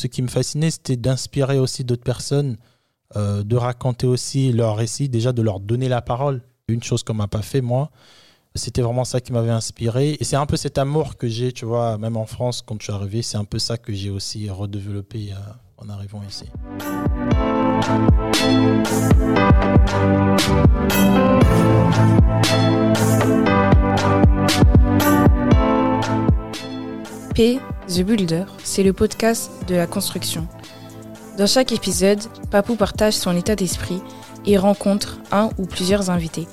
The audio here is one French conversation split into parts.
ce qui me fascinait, c'était d'inspirer aussi d'autres personnes, euh, de raconter aussi leur récit, déjà de leur donner la parole. Une chose qu'on m'a pas fait, moi. C'était vraiment ça qui m'avait inspiré. Et c'est un peu cet amour que j'ai, tu vois, même en France, quand je suis arrivé, c'est un peu ça que j'ai aussi redéveloppé euh, en arrivant ici. P, The Builder, c'est le podcast de la construction. Dans chaque épisode, Papou partage son état d'esprit et rencontre un ou plusieurs invités.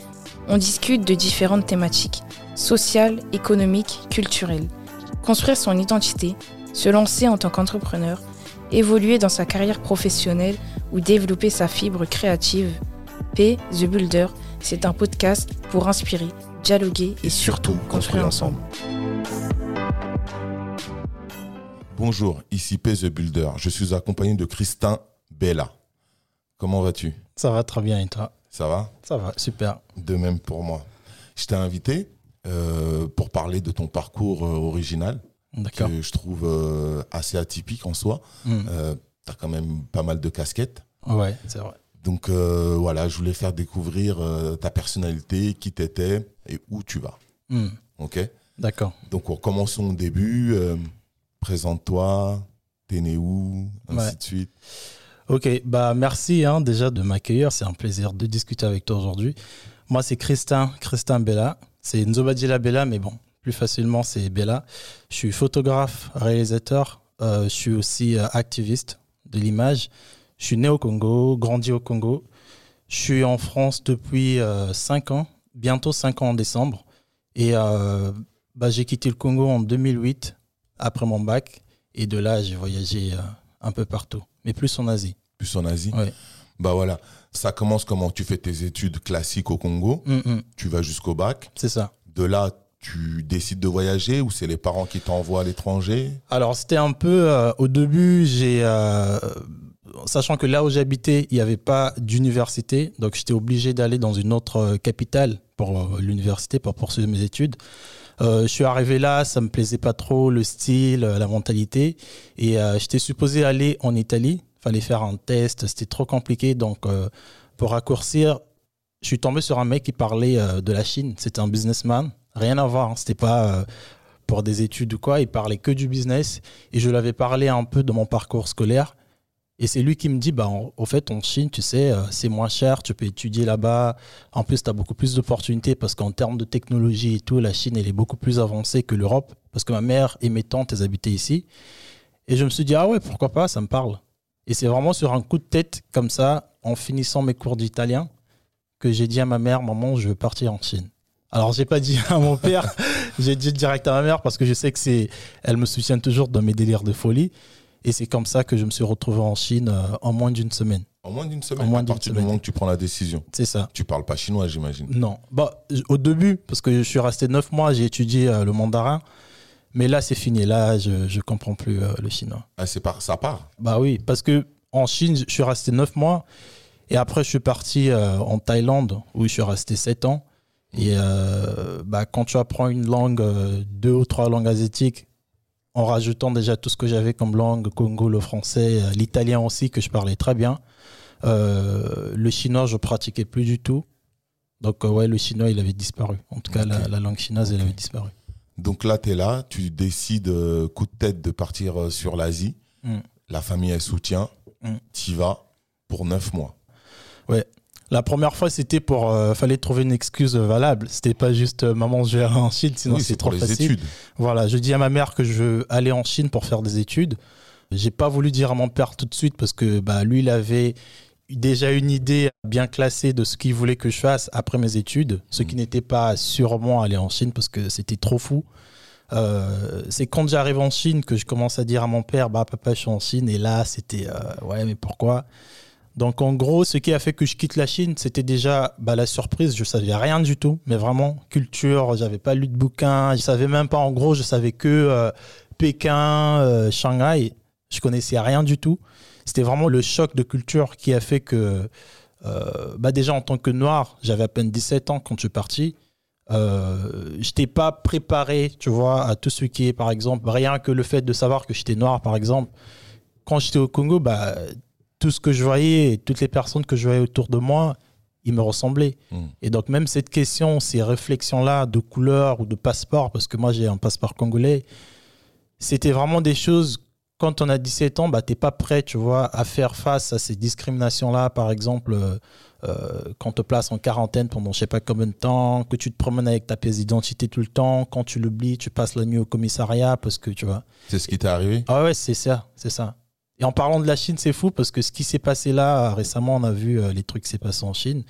On discute de différentes thématiques, sociales, économiques, culturelles. Construire son identité, se lancer en tant qu'entrepreneur, évoluer dans sa carrière professionnelle ou développer sa fibre créative. P, The Builder, c'est un podcast pour inspirer, dialoguer et surtout construire ensemble. Bonjour, ici P The Builder. Je suis accompagné de Christin Bella. Comment vas-tu? Ça va très bien et toi? Ça va? Ça va, super. De même pour moi. Je t'ai invité euh, pour parler de ton parcours euh, original, que je trouve euh, assez atypique en soi. Hmm. tu as quand même pas mal de casquettes. Ouais, c'est vrai. Donc voilà, je voulais faire découvrir ta personnalité, qui t'étais et où tu vas. Hmm. Ok? D'accord. Donc commençons au début. Présente-toi, t'es né où, ainsi de suite. Ok, bah merci hein, déjà de m'accueillir. C'est un plaisir de discuter avec toi aujourd'hui. Moi, c'est Christin, Christin Bella. C'est Nzobadjila Bella, mais bon, plus facilement, c'est Bella. Je suis photographe, réalisateur. Euh, je suis aussi euh, activiste de l'image. Je suis né au Congo, grandi au Congo. Je suis en France depuis 5 euh, ans, bientôt 5 ans en décembre. Et bah, j'ai quitté le Congo en 2008 après mon bac. Et de là, j'ai voyagé euh, un peu partout, mais plus en Asie. Plus en Asie Oui. Bah voilà, ça commence comment? Tu fais tes études classiques au Congo, mm, mm. tu vas jusqu'au bac. C'est ça. De là, tu décides de voyager ou c'est les parents qui t'envoient à l'étranger? Alors, c'était un peu. Euh, au début, j'ai. Euh, sachant que là où j'habitais, il n'y avait pas d'université, donc j'étais obligé d'aller dans une autre capitale pour l'université, pour poursuivre mes études. Euh, je suis arrivé là, ça me plaisait pas trop le style, euh, la mentalité, et euh, j'étais supposé aller en Italie. Fallait faire un test, c'était trop compliqué. Donc, pour raccourcir, je suis tombé sur un mec qui parlait de la Chine. C'était un businessman, rien à voir. Hein. C'était pas pour des études ou quoi. Il parlait que du business, et je l'avais parlé un peu de mon parcours scolaire. Et c'est lui qui me dit, bah, au fait, en Chine, tu sais, euh, c'est moins cher, tu peux étudier là-bas. En plus, tu as beaucoup plus d'opportunités parce qu'en termes de technologie et tout, la Chine, elle est beaucoup plus avancée que l'Europe. Parce que ma mère et mes tantes, elles habitaient ici. Et je me suis dit, ah ouais, pourquoi pas, ça me parle. Et c'est vraiment sur un coup de tête, comme ça, en finissant mes cours d'italien, que j'ai dit à ma mère, maman, je veux partir en Chine. Alors, j'ai pas dit à mon père, j'ai dit direct à ma mère parce que je sais que c'est, elle me soutient toujours dans mes délires de folie. Et c'est comme ça que je me suis retrouvé en Chine euh, en moins d'une semaine. En moins d'une semaine, en moins à partir du moment que tu prends la décision. C'est ça. Tu parles pas chinois, j'imagine. Non. Bah, au début, parce que je suis resté neuf mois, j'ai étudié euh, le mandarin. Mais là, c'est fini. Là, je ne comprends plus euh, le chinois. Ah, c'est par, ça part Bah oui, parce que en Chine, je suis resté neuf mois. Et après, je suis parti en Thaïlande, où je suis resté sept ans. Et bah, quand tu apprends une langue, deux ou trois langues asiatiques, en rajoutant déjà tout ce que j'avais comme langue, Congo, le français, euh, l'italien aussi, que je parlais très bien. Euh, le chinois, je pratiquais plus du tout. Donc, euh, ouais, le chinois, il avait disparu. En tout cas, la, langue chinoise, elle avait disparu. Donc là, tu es là, tu décides, coup de tête, de partir sur l'Asie. Mm. La famille, elle soutient. Mm. Tu y vas pour neuf mois. La première fois, c'était pour. Euh, fallait trouver une excuse valable. C'était pas juste euh, maman, je vais aller en Chine, sinon c'est trop facile. Études. Voilà, je dis à ma mère que je veux aller en Chine pour faire des études. J'ai pas voulu dire à mon père tout de suite parce que bah, lui, il avait déjà une idée bien classée de ce qu'il voulait que je fasse après mes études, ce qui mm. n'était pas sûrement aller en Chine parce que c'était trop fou. Euh, c'est quand j'arrive en Chine que je commence à dire à mon père, bah papa, je suis en Chine. Et là, c'était ouais, mais pourquoi? Donc en gros, ce qui a fait que je quitte la Chine, c'était déjà bah, la surprise. Je savais rien du tout, mais vraiment culture. J'avais pas lu de bouquin. Je savais même pas. En gros, je savais que euh, Pékin, euh, Shanghai. Je connaissais rien du tout. C'était vraiment le choc de culture qui a fait que, euh, bah déjà en tant que noir, j'avais à peine 17 ans quand je suis parti. Euh, j'étais pas préparé, tu vois, à tout ce qui est, par exemple, rien que le fait de savoir que j'étais noir, par exemple quand j'étais au Congo, bah, tout ce que je voyais, toutes les personnes que je voyais autour de moi, ils me ressemblaient. Hmm. Et donc même cette question, ces réflexions-là de couleur ou de passeport, parce que moi j'ai un passeport congolais, c'était vraiment des choses, quand on a 17 ans, bah, tu n'es pas prêt, tu vois, à faire face à ces discriminations-là, par exemple. Euh, euh, quand on te place en quarantaine pendant je sais pas combien de temps, que tu te promènes avec ta pièce d'identité tout le temps, quand tu l'oublies, tu passes la nuit au commissariat parce que tu vois. C'est ce qui t'est arrivé? Ah ouais, c'est ça, c'est ça. Et en parlant de la Chine, c'est fou parce que ce qui s'est passé là récemment, on a vu euh, les trucs qui s'est passé en Chine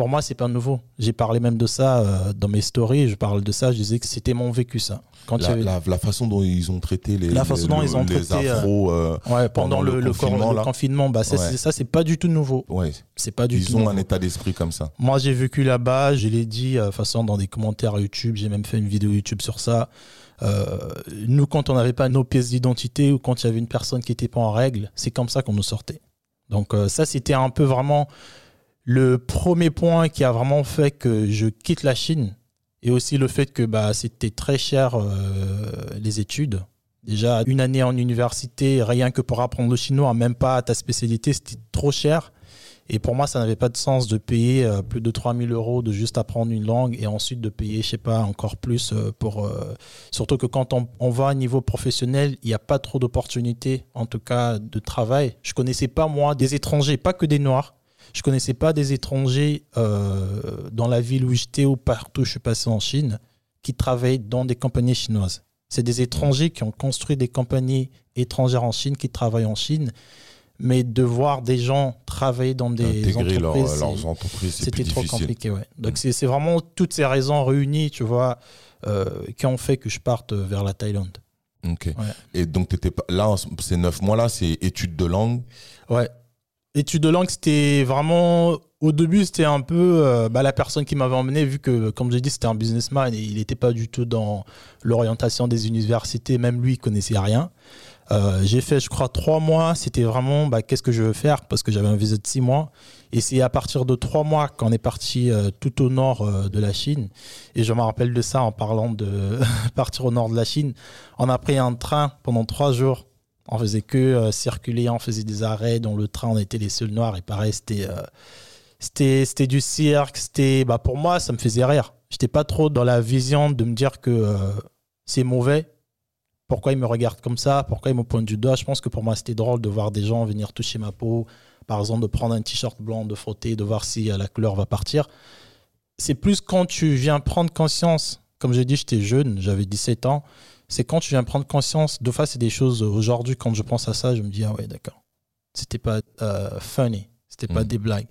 pour moi, c'est pas nouveau. J'ai parlé même de ça euh, dans mes stories. Je parle de ça. Je disais que c'était mon vécu, ça. Quand la, la, façon dont ils ont traité les, la façon dont ils ont traité, euh, afros euh, pendant, le, confinement, bah, ça, c'est pas du tout nouveau. Ouais. C'est pas du ils ont un état d'esprit comme ça. Moi, j'ai vécu là-bas. Je l'ai dit, de façon dans des commentaires YouTube. J'ai même fait une vidéo YouTube sur ça. Nous, quand on n'avait pas nos pièces d'identité ou quand il y avait une personne qui n'était pas en règle, c'est comme ça qu'on nous sortait. Donc ça, c'était un peu vraiment le premier point qui a vraiment fait que je quitte la Chine, et aussi le fait que bah, c'était très cher euh, les études. Déjà, une année en université, rien que pour apprendre le chinois, même pas ta spécialité, c'était trop cher. Et pour moi, ça n'avait pas de sens de payer euh, plus de 3000 euros de juste apprendre une langue et ensuite de payer, je sais pas, encore plus euh, pour. surtout que quand on, va à niveau professionnel, il n'y a pas trop d'opportunités, en tout cas de travail. Je connaissais pas, moi, des étrangers, pas que des noirs, je connaissais pas des étrangers euh, dans la ville où j'étais ou partout où je suis passé en Chine qui travaillent dans des compagnies chinoises. C'est des étrangers qui ont construit des compagnies étrangères en Chine, qui travaillent en Chine. Mais de voir des gens travailler dans des entreprises, c'était trop compliqué. Ouais. Donc mm. c'est vraiment toutes ces raisons réunies, tu vois, euh, qui ont fait que je parte vers la Thaïlande. Ok. Et donc, étais pas, là, ces neuf mois-là, c'est études de langue? Ouais, études de langue, c'était vraiment. Au début, c'était un peu euh, bah, la personne qui m'avait emmené, vu que, comme j'ai dit, c'était un businessman et il n'était pas du tout dans l'orientation des universités. Même lui, il connaissait rien. Euh, j'ai fait, je crois, trois mois. C'était vraiment, bah, qu'est-ce que je veux faire? Parce que j'avais un visa de six mois. Et c'est à partir de trois mois qu'on est parti euh, tout au nord de la Chine. Et je me rappelle de ça en parlant de partir au nord de la Chine. On a pris un train pendant trois jours on faisait que euh, circuler, on faisait des arrêts dans le train, on était les seuls noirs et pareil, c'était euh, c'était du cirque, c'était bah pour moi ça me faisait rire. J'étais pas trop dans la vision de me dire que euh, c'est mauvais. Pourquoi ils me regardent comme ça Pourquoi ils me pointent du doigt Je pense que pour moi c'était drôle de voir des gens venir toucher ma peau, par exemple de prendre un t-shirt blanc, de frotter, de voir si la couleur va partir. C'est plus quand tu viens prendre conscience. Comme j'ai dit, j'étais jeune, j'avais 17 ans c'est quand tu viens prendre conscience, de fois, c'est des choses, aujourd'hui, quand je pense à ça, je me dis, ah ouais, d'accord. C'était pas euh, funny, c'était pas mm. des blagues.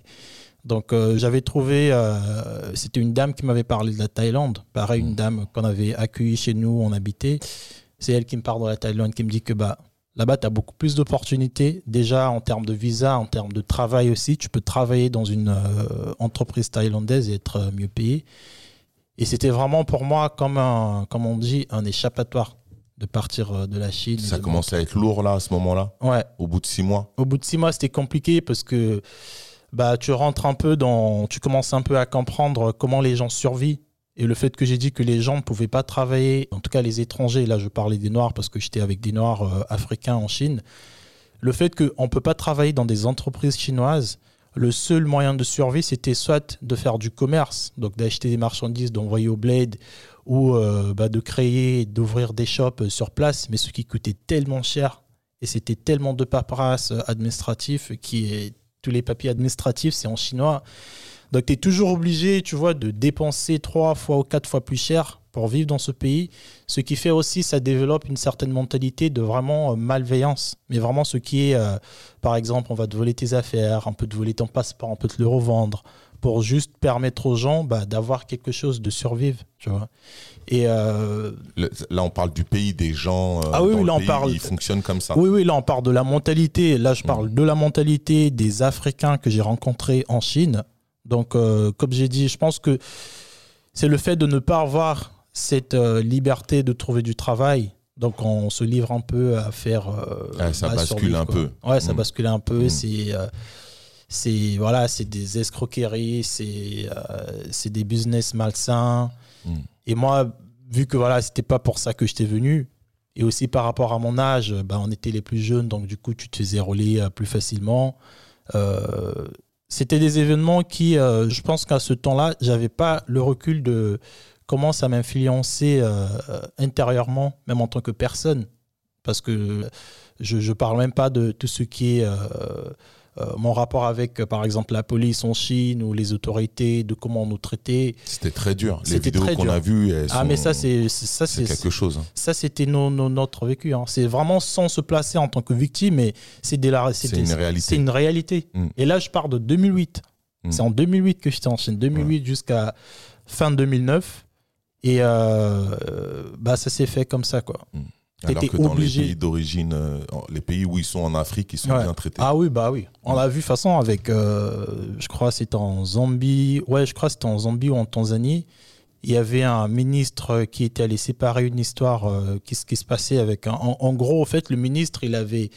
Donc, euh, j'avais trouvé, euh, c'était une dame qui m'avait parlé de la Thaïlande. Pareil, une mm. dame qu'on avait accueillie chez nous, on habitait. C'est elle qui me parle de la Thaïlande, qui me dit que bah, là-bas, tu as beaucoup plus d'opportunités. Déjà, en termes de visa, en termes de travail aussi. Tu peux travailler dans une entreprise thaïlandaise et être mieux payé. Et c'était vraiment pour moi, comme, un, comme on dit, un échappatoire de partir euh, de la Chine. Ça commençait à être lourd là, à ce moment-là Ouais. Au bout de six mois Au bout de six mois, c'était compliqué parce que bah, tu rentres un peu dans. Tu commences un peu à comprendre comment les gens survivent. Et le fait que j'ai dit que les gens ne pouvaient pas travailler, en tout cas les étrangers, là je parlais des Noirs parce que j'étais avec des Noirs euh, africains en Chine, le fait qu'on ne peut pas travailler dans des entreprises chinoises, le seul moyen de survie, c'était soit de faire du commerce, donc d'acheter des marchandises, d'envoyer au blade, ou euh, bah, de créer, d'ouvrir des shops sur place, mais ce qui coûtait tellement cher, et c'était tellement de paperasse administratif, qui tous les papiers administratifs, c'est en chinois. Donc tu es toujours obligé, tu vois, de dépenser trois fois ou quatre fois plus cher pour vivre dans ce pays. Ce qui fait aussi, ça développe une certaine mentalité de vraiment euh, malveillance. Mais vraiment ce qui est, euh, par exemple, on va te voler tes affaires, on peut te voler ton passeport, on peut te le revendre pour juste permettre aux gens bah, d'avoir quelque chose de survivre, tu vois. Et euh, là, on parle du pays des gens. ah oui, là, on parle. Ils fonctionnent comme ça. Oui, oui, là, on parle de la mentalité. Là, je parle mm. de la mentalité des Africains que j'ai rencontrés en Chine. Donc, comme j'ai dit, je pense que c'est le fait de ne pas avoir cette euh, liberté de trouver du travail. Donc on se livre un peu à faire. Euh, ça bascule un peu. Ouais, ça mm. bascule un peu. Mm. C'est euh, c'est voilà, c'est des escroqueries, c'est c'est des business malsains. Mm. Et moi, vu que voilà, c'était pas pour ça que j'étais venu, Et aussi par rapport à mon âge, bah, on était les plus jeunes, donc du coup, tu te faisais rouler plus facilement. C'était des événements qui, je pense qu'à ce temps-là, j'avais pas le recul de comment ça m'influençait intérieurement, même en tant que personne. Parce que je ne parle même pas de tout ce qui est euh, mon rapport avec, euh, par exemple, la police en Chine ou les autorités, de comment on nous traitait. C'était très dur. Les vidéos qu'on a vues, ah mais ça c'est ça c'est quelque chose. Hein. Ça c'était notre vécu. Hein. C'est vraiment sans se placer en tant que victime, mais c'est une réalité. C'est une réalité. Mm. Et là je pars de 2008. Mm. C'est en 2008 que j'étais en Chine, 2008 jusqu'à fin 2009. Et euh, bah ça s'est fait comme ça quoi. Mm. Alors que dans les pays d'origine, euh, les pays où ils sont en Afrique, ils sont bien traités. Ah oui, bah oui. On l'a vu de toute façon avec, euh, je crois c'était en Zambie, ouais, je crois c'était en Zambie ou en Tanzanie. Il y avait un ministre qui était allé séparer une histoire, euh, qui, qui se passait avec un, en, gros, en fait, le ministre, il avait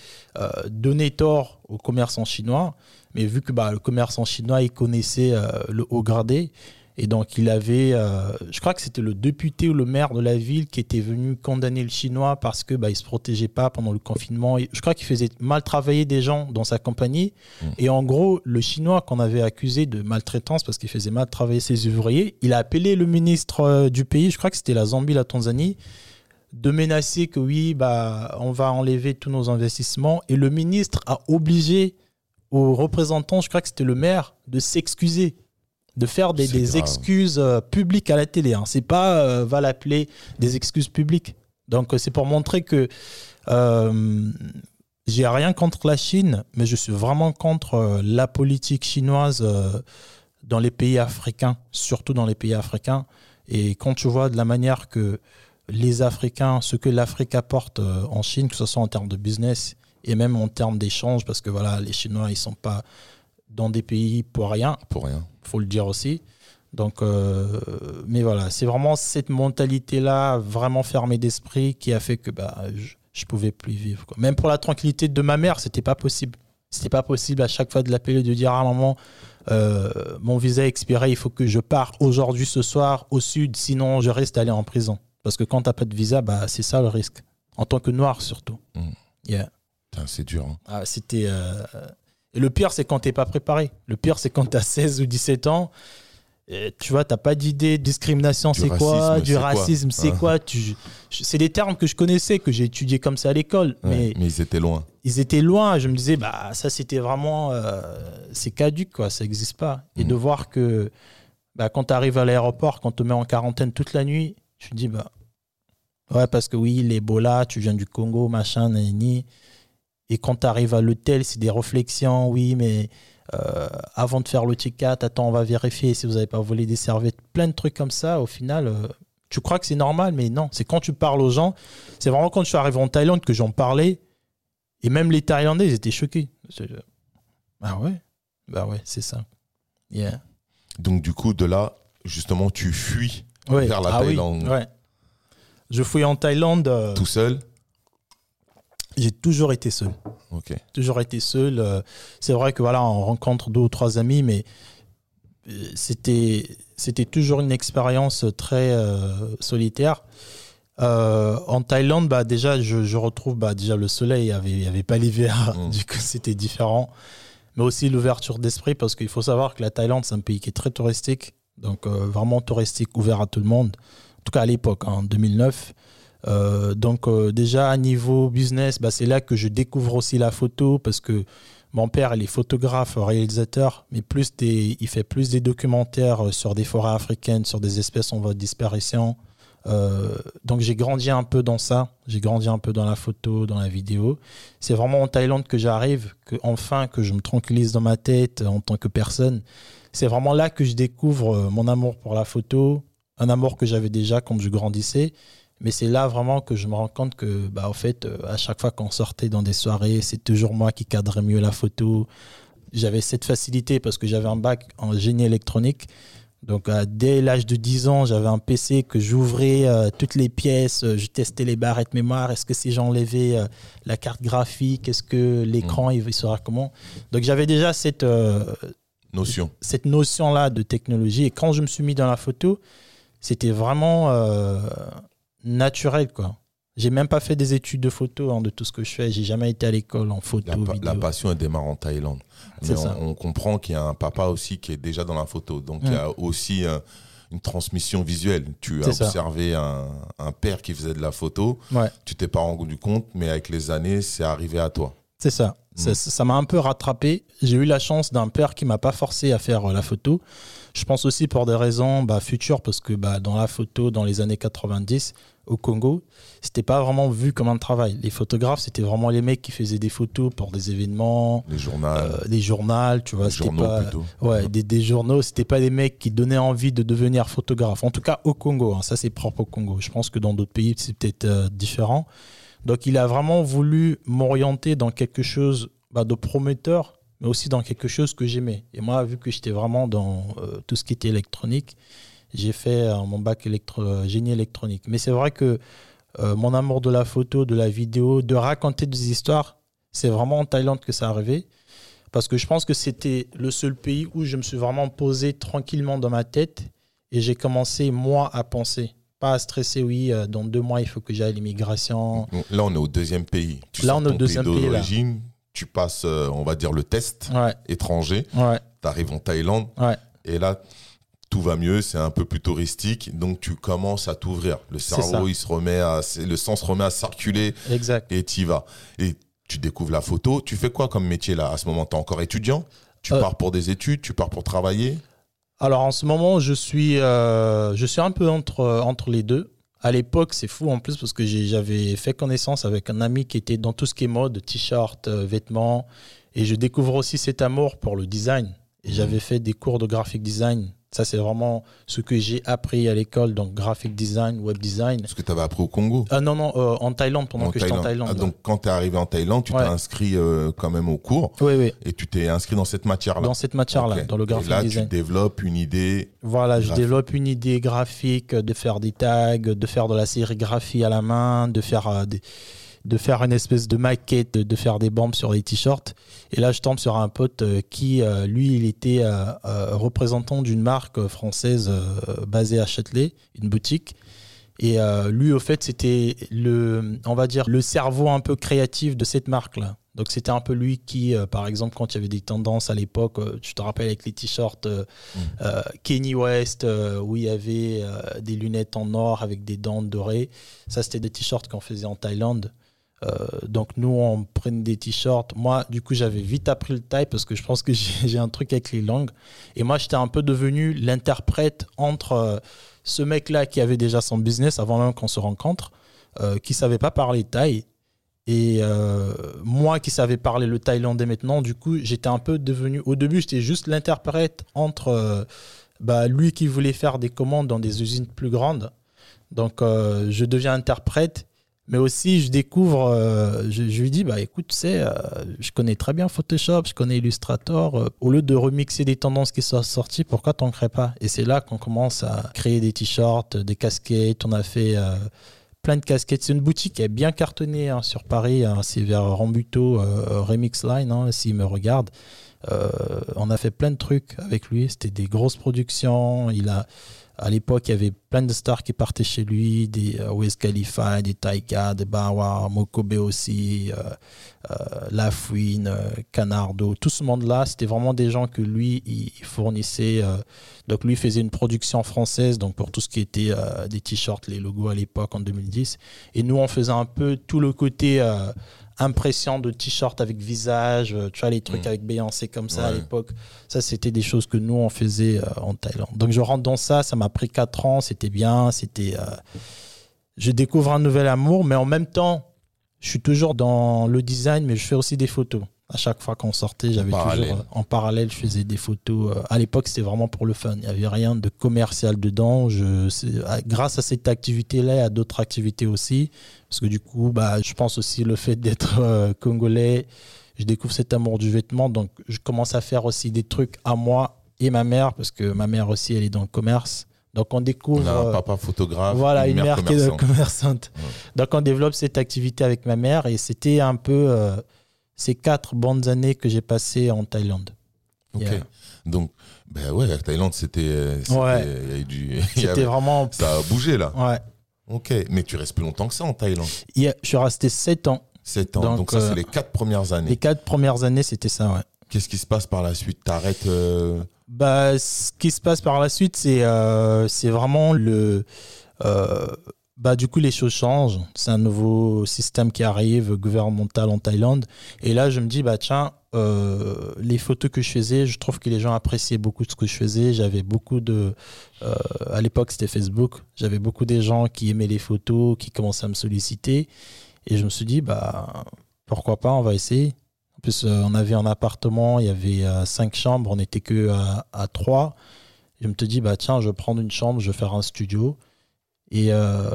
donné tort aux commerçants chinois, mais vu que bah, le commerçant chinois, il connaissait le haut gradé, et donc, il avait, euh, je crois que c'était le député ou le maire de la ville qui était venu condamner le chinois parce que bah, il se protégeait pas pendant le confinement. Je crois qu'il faisait mal travailler des gens dans sa compagnie. Mmh. Et en gros, le chinois qu'on avait accusé de maltraitance parce qu'il faisait mal travailler ses ouvriers, il a appelé le ministre euh, du pays, je crois que c'était la Zambie, la Tanzanie, de menacer que oui, bah, on va enlever tous nos investissements. Et le ministre a obligé aux représentants, je crois que c'était le maire, de s'excuser de faire des, excuses euh, publiques à la télé. Hein. C'est pas, euh, va l'appeler, des excuses publiques. Donc euh, c'est pour montrer que j'ai rien contre la Chine, mais je suis vraiment contre la politique chinoise dans les pays africains, surtout dans les pays africains. Et quand tu vois de la manière que les Africains, ce que l'Afrique apporte en Chine, que ce soit en termes de business et même en termes d'échange, parce que voilà, les Chinois, ils sont pas dans des pays pour rien. Pour rien. Faut le dire aussi. Donc, euh, mais voilà, c'est vraiment cette mentalité-là, vraiment fermée d'esprit, qui a fait que bah, je, ne pouvais plus vivre. Même pour la tranquillité de ma mère, c'était pas possible. C'était pas possible à chaque fois de l'appeler, de dire à maman, euh, mon visa est expiré, il faut que je parte aujourd'hui, ce soir, au sud, sinon je reste aller en prison. Parce que quand tu n'as pas de visa, bah, c'est ça le risque. En tant que noir surtout. Mm. Yeah. C'est dur. Hein. Ah, c'était. Euh, et le pire, c'est quand tu n'es pas préparé. Le pire, c'est quand tu as 16 ou 17 ans. Et, tu vois, tu n'as pas d'idée. Discrimination, c'est quoi Du racisme, c'est quoi, tu... C'est des termes que je connaissais, que j'ai étudiés comme ça à l'école. mais, mais ils étaient loin. Ils étaient loin. Je me disais, bah, ça, c'était vraiment. Euh, c'est caduque, quoi. Ça n'existe pas. Et mm. de voir que bah, quand tu arrives à l'aéroport, quand tu te mets en quarantaine toute la nuit, tu te dis, bah. Ouais, parce que oui, l'Ebola, tu viens du Congo, machin, ni. Et quand tu arrives à l'hôtel, c'est des réflexions, oui, mais euh, avant de faire le check-out, attends, on va vérifier si vous n'avez pas volé des serviettes, plein de trucs comme ça. Au final, euh, tu crois que c'est normal, mais non. C'est quand tu parles aux gens, c'est vraiment quand je suis arrivé en Thaïlande que j'en parlais. Et même les Thaïlandais, ils étaient choqués. Ah ouais? Bah ouais, c'est ça. Yeah. Donc du coup, de là, justement, tu fuis vers la ah Thaïlande. ouais. Je fuis en Thaïlande. Euh, Tout seul? J'ai toujours été seul. Toujours été seul. Euh, c'est vrai que voilà, on rencontre deux ou trois amis, mais euh, c'était c'était toujours une expérience très euh, solitaire. en Thaïlande, bah déjà, je, retrouve bah déjà le soleil. Il n'y avait, avait pas l'hiver, mm. du coup c'était différent. Mais aussi l'ouverture d'esprit, parce qu'il faut savoir que la Thaïlande, c'est un pays qui est très touristique, donc vraiment touristique, ouvert à tout le monde. En tout cas à l'époque, en 2009. Euh, donc euh, déjà à niveau business, bah, c'est là que je découvre aussi la photo parce que mon père il est photographe, réalisateur, mais plus des, il fait plus des documentaires euh, sur des forêts africaines, sur des espèces en voie de disparition. donc j'ai grandi un peu dans ça, j'ai grandi un peu dans la photo, dans la vidéo. C'est vraiment en Thaïlande que j'arrive, que enfin que je me tranquillise dans ma tête en tant que personne. C'est vraiment là que je découvre mon amour pour la photo, un amour que j'avais déjà quand je grandissais mais c'est là vraiment que je me rends compte que, bah, au fait, euh, à chaque fois qu'on sortait dans des soirées, c'est toujours moi qui cadrais mieux la photo. J'avais cette facilité parce que j'avais un bac en génie électronique. Donc, dès l'âge de 10 ans, j'avais un PC que j'ouvrais euh, toutes les pièces, euh, je testais les barrettes mémoire. Est-ce que si j'enlevais la carte graphique, est-ce que l'écran, mmh. il sera comment? Donc, j'avais déjà cette notion. Cette notion-là de technologie. Et quand je me suis mis dans la photo, c'était vraiment naturel, quoi. J'ai même pas fait des études de photo hein, de tout ce que je fais. J'ai jamais été à l'école en photo. La, vidéo. passion elle démarre en Thaïlande. Mais on, comprend qu'il y a un papa aussi qui est déjà dans la photo. Donc il y a aussi euh, une transmission visuelle. Tu as observé un, père qui faisait de la photo. Ouais. Tu t'es pas rendu compte, mais avec les années, c'est arrivé à toi. C'est ça. Mm. Ça m'a un peu rattrapé. J'ai eu la chance d'un père qui m'a pas forcé à faire euh, la photo. Je pense aussi pour des raisons bah, futures, parce que bah, dans la photo, dans les années 90, au Congo, c'était pas vraiment vu comme un travail. Les photographes, c'était vraiment les mecs qui faisaient des photos pour des événements, des journaux, euh, des journaux, tu vois, des journaux pas, plutôt. ouais, des, des, journaux. C'était pas des mecs qui donnaient envie de devenir photographe. En tout cas, au Congo, hein, ça c'est propre au Congo. Je pense que dans d'autres pays, c'est peut-être euh, différent. Donc, il a vraiment voulu m'orienter dans quelque chose bah, de prometteur mais aussi dans quelque chose que j'aimais. Et moi, vu que j'étais vraiment dans euh, tout ce qui était électronique, j'ai fait euh, mon bac électro euh, génie électronique. Mais c'est vrai que mon amour de la photo, de la vidéo, de raconter des histoires, c'est vraiment en Thaïlande que ça arrivé. Parce que je pense que c'était le seul pays où je me suis vraiment posé tranquillement dans ma tête et j'ai commencé, moi, à penser. Pas à stresser, oui, dans deux mois, il faut que j'aille à l'immigration. Là, on est au deuxième pays. là, on est au deuxième pays. pays tu passes, euh, on va dire, le test étranger. Tu arrives en Thaïlande. Et là, tout va mieux, c'est un peu plus touristique, donc tu commences à t'ouvrir. Le cerveau, il se remet à, le sang se remet à circuler. Exact. Et tu y vas. Et tu découvres la photo. Tu fais quoi comme métier là À ce moment, tu es encore étudiant? Tu euh. pars pour des études? Tu pars pour travailler? Alors en ce moment, je suis, euh, je suis un peu entre, entre les deux. À l'époque, c'est fou en plus parce que j'avais fait connaissance avec un ami qui était dans tout ce qui est mode, t-shirt, euh, vêtements. Et je découvre aussi cet amour pour le design. Et mmh. j'avais fait des cours de graphic design ça, c'est vraiment ce que j'ai appris à l'école, donc graphic design, web design. Ce que tu avais appris au Congo Ah Non, non, euh, en Thaïlande, pendant que j'étais en Thaïlande. Ah, donc, quand tu es arrivé en Thaïlande, tu t'es inscrit euh, quand même au cours. Oui, oui. Et tu t'es inscrit dans cette matière-là Dans cette matière-là, dans le graphic design. Et là, tu développes une idée. Voilà, je développe une idée graphique de faire des tags, de faire de la sérigraphie à la main, de faire euh, des de faire une espèce de maquette, de, faire des bombes sur les t-shirts. Et là, je tombe sur un pote euh, qui, euh, lui, il était euh, représentant d'une marque française basée à Châtelet, une boutique. Et lui, au fait, c'était le, on va dire, le cerveau un peu créatif de cette marque-là. Donc c'était un peu lui qui, par exemple, quand il y avait des tendances à l'époque, tu te rappelles avec les t-shirts mm. Kenny West, où il y avait des lunettes en or avec des dents dorées. Ça, c'était des t-shirts qu'on faisait en Thaïlande. Euh, donc nous, on prenait des t-shirts. Moi, du coup, j'avais vite appris le taille parce que je pense que j'ai un truc avec les langues. Et moi, j'étais un peu devenu l'interprète entre euh, ce mec-là qui avait déjà son business avant même qu'on se rencontre, euh, qui savait pas parler thaï, et moi qui savais parler le thaïlandais maintenant. Du coup, j'étais un peu devenu. Au début, j'étais juste l'interprète entre bah, lui qui voulait faire des commandes dans des usines plus grandes. Donc, je deviens interprète mais aussi, je découvre, euh, je, lui dis, bah écoute, tu sais, euh, je connais très bien Photoshop, je connais Illustrator. Euh, au lieu de remixer des tendances qui sont sorties, pourquoi t'en crées pas? Et c'est là qu'on commence à créer des t-shirts, des casquettes. On a fait plein de casquettes. C'est une boutique qui est bien cartonnée hein, sur Paris. Hein, c'est vers Rambuteau, Remix Line, hein, s'il me regarde. on a fait plein de trucs avec lui. C'était des grosses productions. Il a à l'époque, il y avait plein de stars qui partaient chez lui, des euh, Wiz des Taika, des Bawa, Mokobe aussi, euh, euh, euh, Canardo. Tout ce monde-là, c'était vraiment des gens que lui, il fournissait. donc lui faisait une production française donc pour tout ce qui était des t-shirts, les logos à l'époque en 2010. Et nous, on faisait un peu tout le côté impression de t-shirt avec visage, euh, tu vois, les trucs mm. avec Beyoncé comme ça à l'époque. Ça, c'était des choses que nous, on faisait euh, en Thaïlande. Donc, je rentre dans ça, ça m'a pris 4 ans, c'était bien, c'était... Euh, je découvre un nouvel amour, mais en même temps, je suis toujours dans le design, mais je fais aussi des photos à chaque fois qu'on sortait, j'avais toujours euh, en parallèle, je faisais des photos. Euh, à l'époque, c'était vraiment pour le fun. Il n'y avait rien de commercial dedans. Je, grâce à cette activité-là, et à d'autres activités aussi, parce que du coup, bah, je pense aussi le fait d'être euh, congolais, je découvre cet amour du vêtement, donc je commence à faire aussi des trucs à moi et ma mère, parce que ma mère aussi, elle est dans le commerce. Donc on découvre. un papa photographe. Voilà, une, mère, qui est commerçante. Donc on développe cette activité avec ma mère et c'était un peu ces quatre bonnes années que j'ai passées en Thaïlande. Ok. Donc, ben ouais, la Thaïlande, c'était. Ouais. du, c'était vraiment. Ça a bougé là. Ouais. Ok, mais tu restes plus longtemps que ça en Thaïlande Je suis resté 7 ans. 7 ans, donc, ça c'est les 4 premières années. Les 4 premières années, c'était ça, ouais. Qu'est-ce qui se passe par la suite? T'arrêtes euh... bah, Ce qui se passe par la suite, c'est euh, vraiment le. Bah, du coup, les choses changent. C'est un nouveau système qui arrive, gouvernemental en Thaïlande. Et là, je me dis, bah, tiens, euh, les photos que je faisais, je trouve que les gens appréciaient beaucoup ce que je faisais. J'avais beaucoup de. Euh, à l'époque, c'était Facebook. J'avais beaucoup de gens qui aimaient les photos, qui commençaient à me solliciter. Et je me suis dit, bah, pourquoi pas, on va essayer plus, euh, on avait un appartement, il y avait cinq chambres, on n'était que trois. Je me te dis, bah tiens, je vais prendre une chambre, je vais faire un studio. Et euh,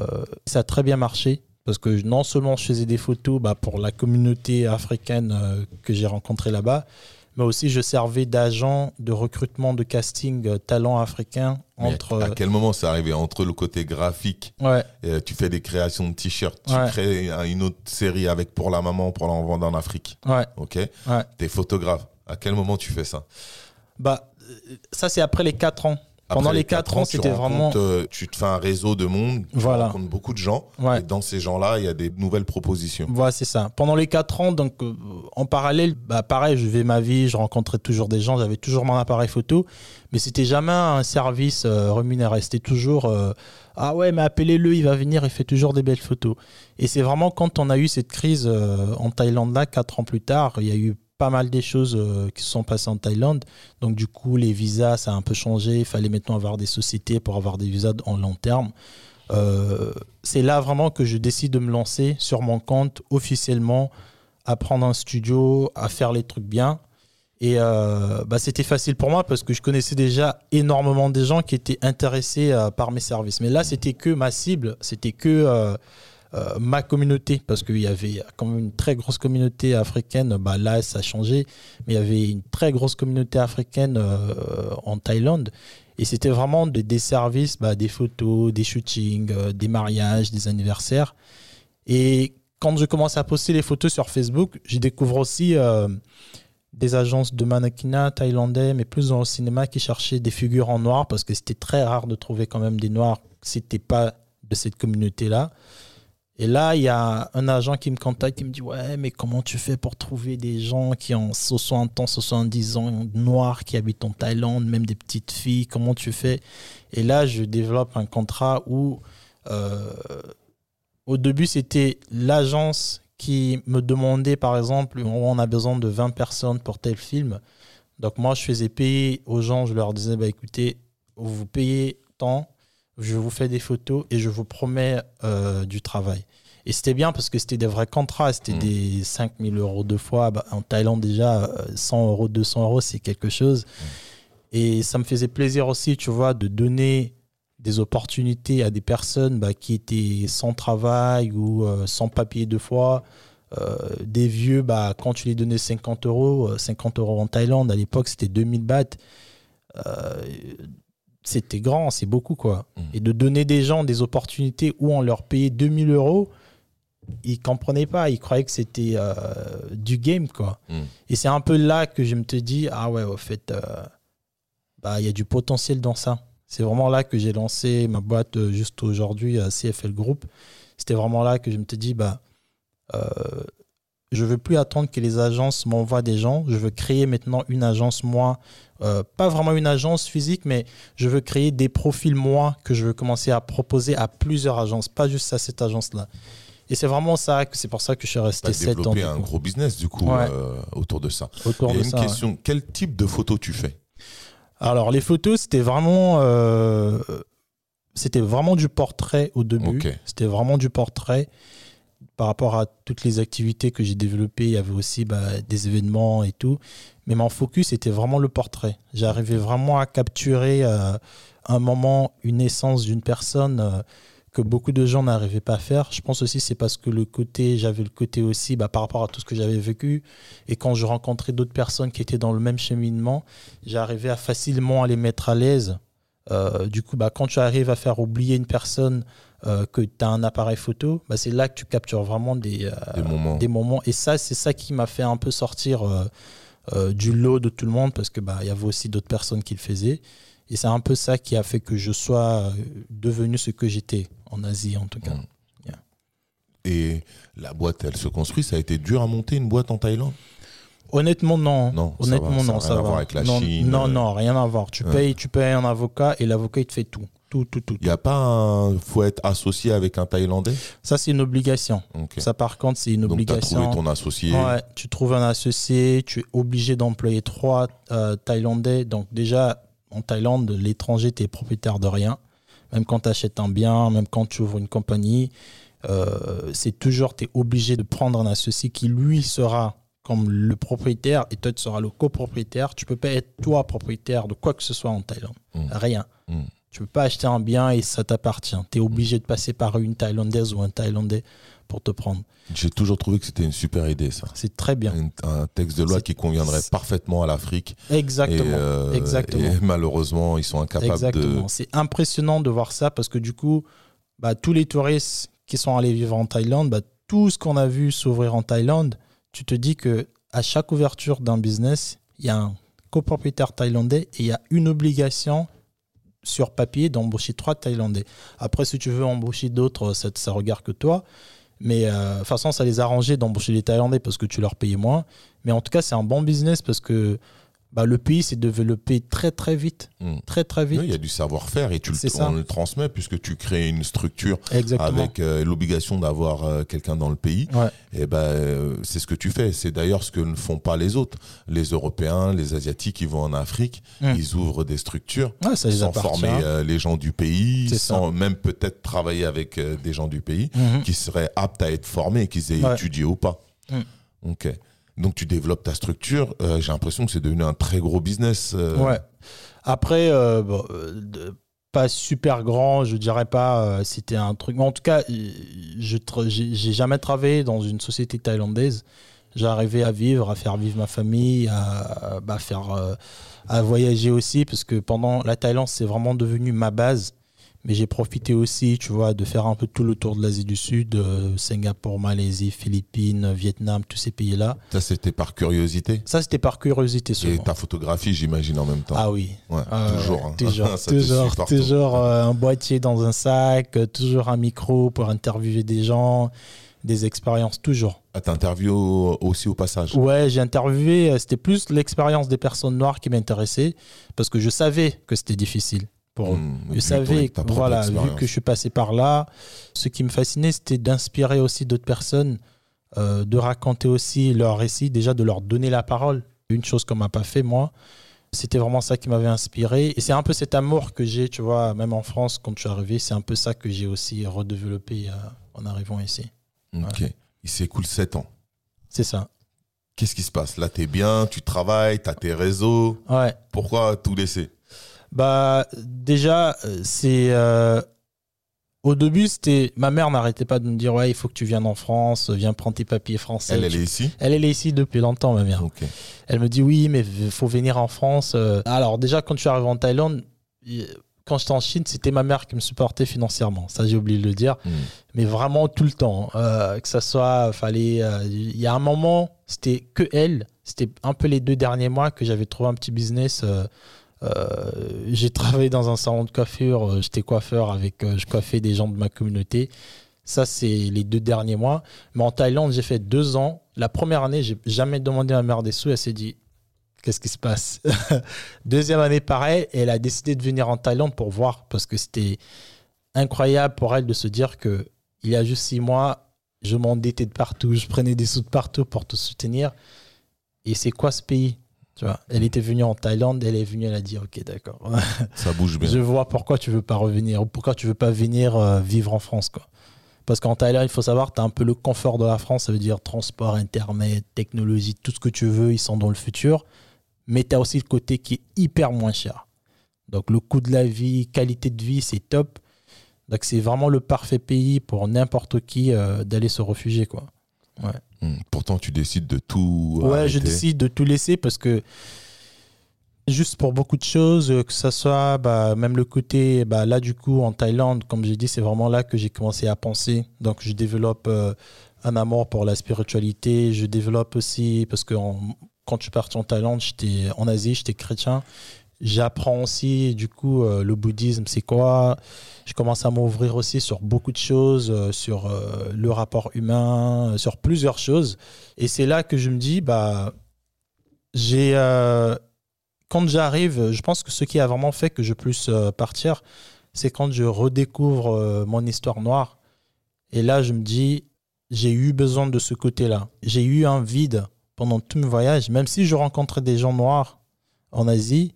ça a très bien marché parce que non seulement je faisais des photos bah, pour la communauté africaine que j'ai rencontrée là-bas, mais aussi je servais d'agent de recrutement de casting euh, talent africain entre. À quel moment c'est arrivé entre le côté graphique ouais. Euh, tu fais des créations de t-shirts, tu crées une autre série avec pour la maman pour l'envoi en Afrique. Ouais. Ok. Ouais. T'es photographe. À quel moment tu fais ça? Bah ça c'est après les 4 ans. Pendant les 4 ans, c'était vraiment. Euh, tu te fais un réseau de monde, tu rencontres beaucoup de gens. Et dans ces gens-là, il y a des nouvelles propositions. Voilà, c'est ça. Pendant les 4 ans, donc euh, en parallèle, bah, pareil, je vivais ma vie, je rencontrais toujours des gens, j'avais toujours mon appareil photo, mais c'était jamais un service euh, rémunéré. C'était toujours Ah ouais, mais appelez-le, il va venir, il fait toujours des belles photos. Et c'est vraiment quand on a eu cette crise en Thaïlande là, 4 ans plus tard, il y a eu pas mal des choses euh, qui se sont passées en Thaïlande. Donc du coup, les visas, ça a un peu changé. Il fallait maintenant avoir des sociétés pour avoir des visas en long terme. Euh, c'est là vraiment que je décide de me lancer sur mon compte officiellement, à prendre un studio, à faire les trucs bien. Et euh, bah, c'était facile pour moi parce que je connaissais déjà énormément de gens qui étaient intéressés par mes services. Mais là, c'était que ma cible, c'était que euh, ma communauté, parce qu'il y avait quand même une très grosse communauté africaine, bah là ça a changé, mais il y avait une très grosse communauté africaine euh, en Thaïlande. Et c'était vraiment des, services, bah, des photos, des shootings, euh, des mariages, des anniversaires. Et quand je commence à poster les photos sur Facebook, je découvre aussi des agences de mannequinat thaïlandais, mais plus dans le cinéma, qui cherchaient des figures en noir, parce que c'était très rare de trouver quand même des noirs si n'était pas de cette communauté-là. Et là, il y a un agent qui me contacte, qui me dit Ouais, mais comment tu fais pour trouver des gens qui ont 60 ans, 70 ans, noirs, qui habitent en Thaïlande, même des petites filles Comment tu fais? Et là, je développe un contrat où, euh, au début, c'était l'agence qui me demandait, par exemple, on a besoin de 20 personnes pour tel film. Donc, moi, je faisais payer aux gens, je leur disais bah, Écoutez, vous payez tant je vous fais des photos et je vous promets euh, du travail. Et c'était bien parce que c'était des vrais contrats, c'était mmh. des 5000 euros deux fois. Bah, en Thaïlande, déjà, 100 euh, euros, 200 euros, c'est quelque chose. Mmh. Et ça me faisait plaisir aussi, tu vois, de donner des opportunités à des personnes bah, qui étaient sans travail ou euh, sans papier deux fois. des vieux, bah, quand tu les donnais 50 euros, 50 euros en Thaïlande, à l'époque, c'était 2000 bahts c'était grand, c'est beaucoup quoi. Mm. Et de donner des gens des opportunités où on leur payait 2000 euros, ils comprenaient pas, ils croyaient que c'était euh, du game quoi. Mm. Et c'est un peu là que je me te dis, ah ouais, au fait, euh, bah il y a du potentiel dans ça. C'est vraiment là que j'ai lancé ma boîte euh, juste aujourd'hui à CFL Group. C'était vraiment là que je me te dis, bah je veux plus attendre que les agences m'envoient des gens. Je veux créer maintenant une agence, moi, euh, pas vraiment une agence physique, mais je veux créer des profils, moi, que je veux commencer à proposer à plusieurs agences, pas juste à cette agence-là. Et c'est vraiment ça, c'est pour ça que je suis resté 7 ans. un gros business, du coup, euh, autour de ça. Autour une question, quel type de photos tu fais? Alors, les photos, c'était vraiment... Euh, c'était vraiment du portrait au début. C'était vraiment du portrait par rapport à toutes les activités que j'ai développées, il y avait aussi bah, des événements et tout. Mais mon focus était vraiment le portrait. J'arrivais vraiment à capturer euh, un moment, une essence d'une personne que beaucoup de gens n'arrivaient pas à faire. Je pense aussi c'est parce que le côté, j'avais le côté aussi bah, par rapport à tout ce que j'avais vécu. Et quand je rencontrais d'autres personnes qui étaient dans le même cheminement, j'arrivais à facilement à les mettre à l'aise. Euh, du coup, bah, quand tu arrives à faire oublier une personne euh, que tu as un appareil photo, bah, c'est là que tu captures vraiment des, euh, des, moments. Et ça, c'est ça qui m'a fait un peu sortir du lot de tout le monde parce que bah, y avait aussi d'autres personnes qui le faisaient. Et c'est un peu ça qui a fait que je sois devenu ce que j'étais en Asie, en tout cas. Mm. Et la boîte, elle se construit. Ça a été dur à monter une boîte en Thaïlande? Honnêtement, non. Non, Honnêtement, ça non, ça va. avec la non, Chine. Non, non, rien à voir. Tu, payes, tu payes un avocat et l'avocat, il te fait tout. Tout, tout, tout. Il n'y a pas un. faut être associé avec un Thaïlandais? Ça, c'est une obligation. Ça, par contre, c'est une obligation. Tu as trouvé ton associé Ouais, tu trouves un associé, tu es obligé d'employer trois euh, Thaïlandais. Donc, déjà, en Thaïlande, l'étranger, tu es propriétaire de rien. Même quand tu achètes un bien, même quand tu ouvres une compagnie, euh, c'est toujours, tu es obligé de prendre un associé qui, lui, sera comme le propriétaire et toi tu seras le copropriétaire. Tu peux pas être toi propriétaire de quoi que ce soit en Thaïlande. Mm. Rien. Mm. Tu peux pas acheter un bien et ça t'appartient. Tu es obligé de passer par une Thaïlandaise ou un Thaïlandais pour te prendre. J'ai toujours trouvé que c'était une super idée, ça. C'est très bien. Un, texte de loi qui conviendrait parfaitement à l'Afrique. Exactement. Et, euh, Exactement. malheureusement, ils sont incapables Exactement. C'est impressionnant de voir ça parce que du coup, bah, tous les touristes qui sont allés vivre en Thaïlande, bah, tout ce qu'on a vu s'ouvrir en Thaïlande, tu te dis que à chaque ouverture d'un business, il y a un copropriétaire thaïlandais et il y a une obligation sur papier d'embaucher trois Thaïlandais. Après, si tu veux embaucher d'autres, ça, ça regarde que toi. Mais euh, de toute façon, ça les arrangeait d'embaucher les Thaïlandais parce que tu leur payais moins. Mais en tout cas, c'est un bon business parce que bah, le pays s'est développé très très vite. Hmm. Très très vite. il y a du savoir-faire et tu le, on le transmet puisque tu crées une structure avec euh, l'obligation d'avoir euh, quelqu'un dans le pays. Et ben euh, c'est ce que tu fais. C'est d'ailleurs ce que ne font pas les autres. Les Européens, les Asiatiques, ils vont en Afrique, hmm. ils ouvrent des structures sans former les gens du pays, sans même peut-être travailler avec des gens du pays hmm. qui seraient aptes à être formés, qu'ils aient étudié ou pas. Ok. Donc tu développes ta structure. Euh, j'ai l'impression que c'est devenu un très gros business. Euh. Ouais. Après, euh, pas super grand, je dirais pas. C'était un truc. Mais en tout cas, je j'ai jamais travaillé dans une société thaïlandaise. J'arrivais à vivre, à faire vivre ma famille, à, bah, à voyager aussi, parce que pendant la Thaïlande, c'est vraiment devenu ma base. Mais j'ai profité aussi, tu vois, de faire un peu tout le tour de l'Asie du Sud, euh, Singapour, Malaisie, Philippines, Vietnam, tous ces pays-là. Ça, c'était par curiosité Ça, c'était par curiosité seulement. Et ta photographie, j'imagine, en même temps Ah oui. Ouais, toujours. Hein. Toujours, toujours, toujours euh, un boîtier dans un sac, euh, toujours un micro pour interviewer des gens, des expériences, toujours. Ah, t'as interviewé aussi au passage Ouais, j'ai interviewé, c'était plus l'expérience des personnes noires qui m'intéressait, parce que je savais que c'était difficile. Hmm, vous savez, voilà, vu que je suis passé par là, ce qui me fascinait, c'était d'inspirer aussi d'autres personnes, euh, de raconter aussi leur récit, déjà de leur donner la parole. Une chose qu'on m'a pas fait, moi. C'était vraiment ça qui m'avait inspiré. Et c'est un peu cet amour que j'ai, tu vois, même en France, quand je suis arrivé, c'est un peu ça que j'ai aussi redéveloppé euh, en arrivant ici. Ok. Il s'écoule 7 ans. C'est ça. Qu'est-ce qui se passe? Là, tu es bien, tu travailles, tu as tes réseaux. Ouais. Pourquoi tout laisser? Bah, déjà, euh, c'est. Euh, au début, c'était. Ma mère n'arrêtait pas de me dire Ouais, il faut que tu viennes en France, viens prendre tes papiers français. Elle, elle est ici? Elle, elle est ici depuis longtemps, ma mère. Elle me dit Oui, mais il faut venir en France. Euh. Alors, déjà, quand je suis arrivé en Thaïlande, quand j'étais en Chine, c'était ma mère qui me supportait financièrement. Ça, j'ai oublié de le dire. Hmm. Mais vraiment tout le temps. que ça soit. fallait. Il y a un moment, c'était que elle. C'était un peu les deux derniers mois que j'avais trouvé un petit business. Euh, j'ai travaillé dans un salon de coiffure, euh, j'étais coiffeur avec, euh, je coiffais des gens de ma communauté. Ça, c'est les deux derniers mois. Mais en Thaïlande, j'ai fait deux ans. La première année, j'ai jamais demandé à ma mère des sous. Elle s'est dit, qu'est-ce qui se passe? Deuxième année, pareil, elle a décidé de venir en Thaïlande pour voir parce que c'était incroyable pour elle de se dire que il y a juste six mois, je m'endettais de partout, je prenais des sous de partout pour te soutenir. Et c'est quoi ce pays? Elle était venue en Thaïlande, elle est venue, elle a dit Ok, d'accord. Ça bouge bien. Je vois pourquoi tu veux pas revenir, ou pourquoi tu veux pas venir euh, vivre en France. Quoi. Parce qu'en Thaïlande, il faut savoir, tu as un peu le confort de la France, ça veut dire transport, internet, technologie, tout ce que tu veux, ils sont dans le futur. Mais tu as aussi le côté qui est hyper moins cher. Donc le coût de la vie, qualité de vie, c'est top. Donc c'est vraiment le parfait pays pour n'importe qui euh, d'aller se réfugier. Quoi. Ouais. Hmm. Pourtant, tu décides de tout. Ouais, je décide de tout laisser parce que juste pour beaucoup de choses, que ce soit bah, même le côté, bah, là du coup en Thaïlande, comme j'ai dit, c'est vraiment là que j'ai commencé à penser. Donc je développe euh, un amour pour la spiritualité. Je développe aussi, parce que quand je suis parti en Thaïlande, j'étais en Asie, j'étais chrétien. J'apprends aussi, du coup, euh, le bouddhisme, c'est quoi? Je commence à m'ouvrir aussi sur beaucoup de choses, euh, sur euh, le rapport humain, sur plusieurs choses. Et c'est là que je me dis, bah, j'ai. quand j'arrive, je pense que ce qui a vraiment fait que je puisse partir, c'est quand je redécouvre mon histoire noire. Et là, je me dis, j'ai eu besoin de ce côté-là. J'ai eu un vide pendant tout mon voyage, même si je rencontrais des gens noirs en Asie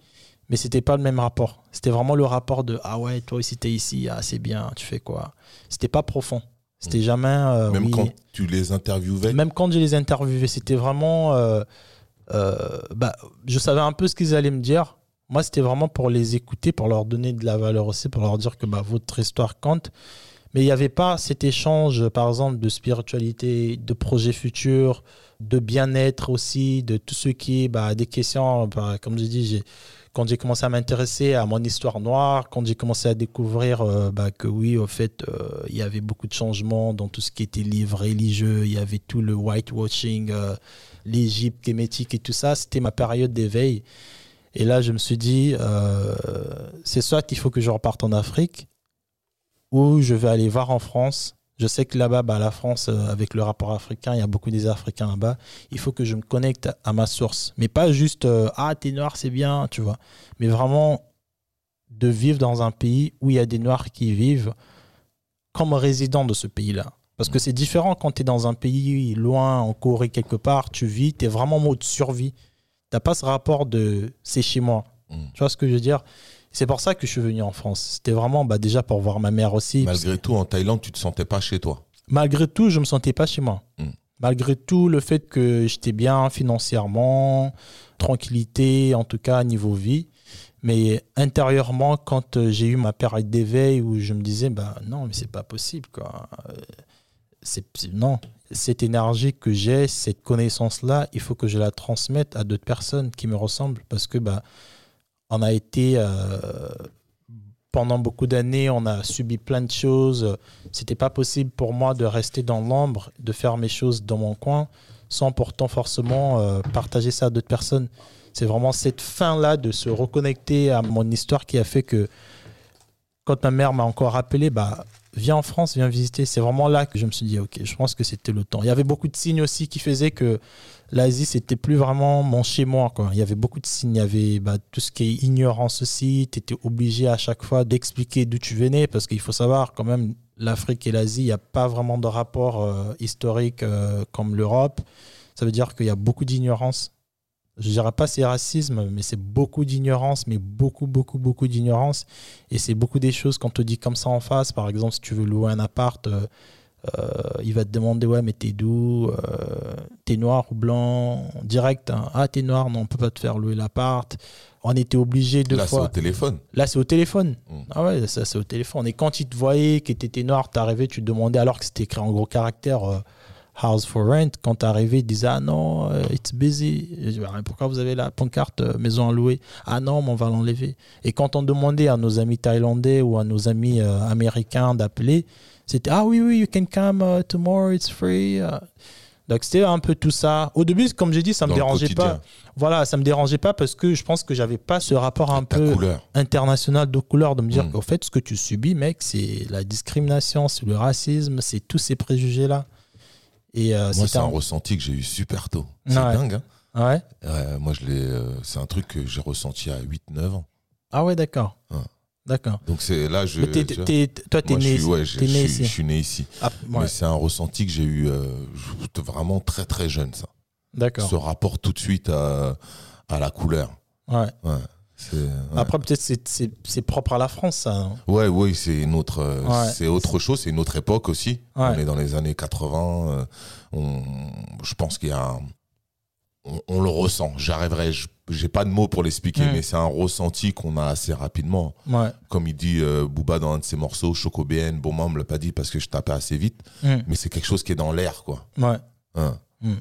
mais c'était pas le même rapport. C'était vraiment le rapport de ah ouais, toi aussi t'es ici, ah c'est bien, tu fais quoi? C'était pas profond. C'était mm. jamais. Euh, même quand tu les interviewais? Même quand je les interviewais, c'était vraiment. Euh, euh, bah, je savais un peu ce qu'ils allaient me dire. Moi, c'était vraiment pour les écouter, pour leur donner de la valeur aussi, pour leur dire que bah, votre histoire compte. Mais il n'y avait pas cet échange, par exemple, de spiritualité, de projets futurs, de bien-être aussi, de tout ce qui est bah, des questions. Bah, comme je dis, j'ai quand j'ai commencé à m'intéresser à mon histoire noire, quand j'ai commencé à découvrir euh, bah, que oui, au fait, euh, il y avait beaucoup de changements dans tout ce qui était livre religieux, il y avait tout le whitewashing, euh, l'Égypte kémétique et tout ça, c'était ma période d'éveil. Et là, je me suis dit, c'est soit qu'il faut que je reparte en Afrique, ou je vais aller voir en France je sais que là-bas, bah, la France, euh, avec le rapport africain, il y a beaucoup des Africains là-bas. Il faut que je me connecte à ma source. Mais pas juste, euh, ah, t'es noir, c'est bien, tu vois. Mais vraiment de vivre dans un pays où il y a des noirs qui vivent comme résidents de ce pays-là. Parce que c'est différent quand tu es dans un pays loin, en Corée, quelque part, tu vis, tu es vraiment en mode survie. Tu pas ce rapport de c'est chez moi. Mm. Tu vois ce que je veux dire? C'est pour ça que je suis venu en France. C'était vraiment bah, déjà pour voir ma mère aussi. Malgré tout, en Thaïlande, tu te sentais pas chez toi Malgré tout, je me sentais pas chez moi. Hmm. Malgré tout, le fait que j'étais bien financièrement, tranquillité, en tout cas niveau vie. Mais intérieurement, quand euh, j'ai eu ma période d'éveil où je me disais, bah non, mais c'est pas possible, quoi. Euh, c'est, non, cette énergie que j'ai, cette connaissance-là, il faut que je la transmette à d'autres personnes qui me ressemblent parce que bah, on a été euh, pendant beaucoup d'années, on a subi plein de choses. C'était pas possible pour moi de rester dans l'ombre, de faire mes choses dans mon coin, sans pourtant forcément euh, partager ça à d'autres personnes. C'est vraiment cette fin-là de se reconnecter à mon histoire qui a fait que quand ma mère m'a encore appelé, bah, viens en France, viens visiter. C'est vraiment là que je me suis dit, ok, je pense que c'était le temps. Il y avait beaucoup de signes aussi qui faisaient que l'Asie, c'était plus vraiment mon chez-moi. Il y avait beaucoup de signes. Il y avait bah, tout ce qui est ignorance aussi. Tu étais obligé à chaque fois d'expliquer d'où tu venais parce qu'il faut savoir quand même, l'Afrique et l'Asie, il n'y a pas vraiment de rapport euh, historique euh, comme l'Europe. Ça veut dire qu'il y a beaucoup d'ignorance. Je ne dirais pas c'est racisme, mais c'est beaucoup d'ignorance, mais beaucoup, beaucoup, beaucoup d'ignorance. Et c'est beaucoup des choses qu'on te dit comme ça en face. Par exemple, si tu veux louer un appart, euh, euh, il va te demander ouais mais t'es d'où euh, T'es noir ou blanc? Direct. Hein. Ah t'es noir, non on peut pas te faire louer l'appart. On était obligé de Là c'est au téléphone. Là c'est au téléphone. Hmm. Ah ouais ça c'est au téléphone. Et quand ils te voyaient que t'étais noir, t'arrivais, tu te demandais alors que c'était écrit en gros caractère euh, house for rent. Quand t'arrivais, ils disaient ah non it's busy. pourquoi vous avez la pancarte maison à louer? Ah non mais on va l'enlever. Et quand on demandait à nos amis thaïlandais ou à nos amis américains d'appeler c'était ah oui, oui, you can come uh, tomorrow, it's free. Donc c'était un peu tout ça. Au début, comme j'ai dit, ça me dérangeait pas. Voilà, ça me dérangeait pas parce que je pense que j'avais pas ce rapport un peu international de couleur de me dire mm. qu'au fait, ce que tu subis, mec, c'est la discrimination, c'est le racisme, c'est tous ces préjugés là. Et euh, moi, c'est un... ressenti que j'ai eu super tôt. C'est dingue. Hein ouais. moi, je l'ai. Euh, c'est un truc que j'ai ressenti à 8-9 ans. Ah ouais, d'accord. D'accord. Donc c'est là je. toi t'es né, né, ici. Je suis né ici. Ah, Mais c'est un ressenti que j'ai eu euh, vraiment très très jeune ça. D'accord. Ce rapport tout de suite à, à la couleur. Ouais. Après peut-être c'est propre à la France ça. Hein. ouais oui c'est autre euh, c'est autre chose c'est une autre époque aussi. On est dans les années 80. Euh, on, je pense qu'il y a un, on, le ressent. J'arriverai, j'ai pas de mots pour l'expliquer, mais c'est un ressenti qu'on a assez rapidement. Comme il dit euh, Booba dans un de ses morceaux, Choco BN, bon, moi, on me l'a pas dit parce que je tapais assez vite, mm. mais c'est quelque chose qui est dans l'air, quoi. Ouais. Hein. Mm.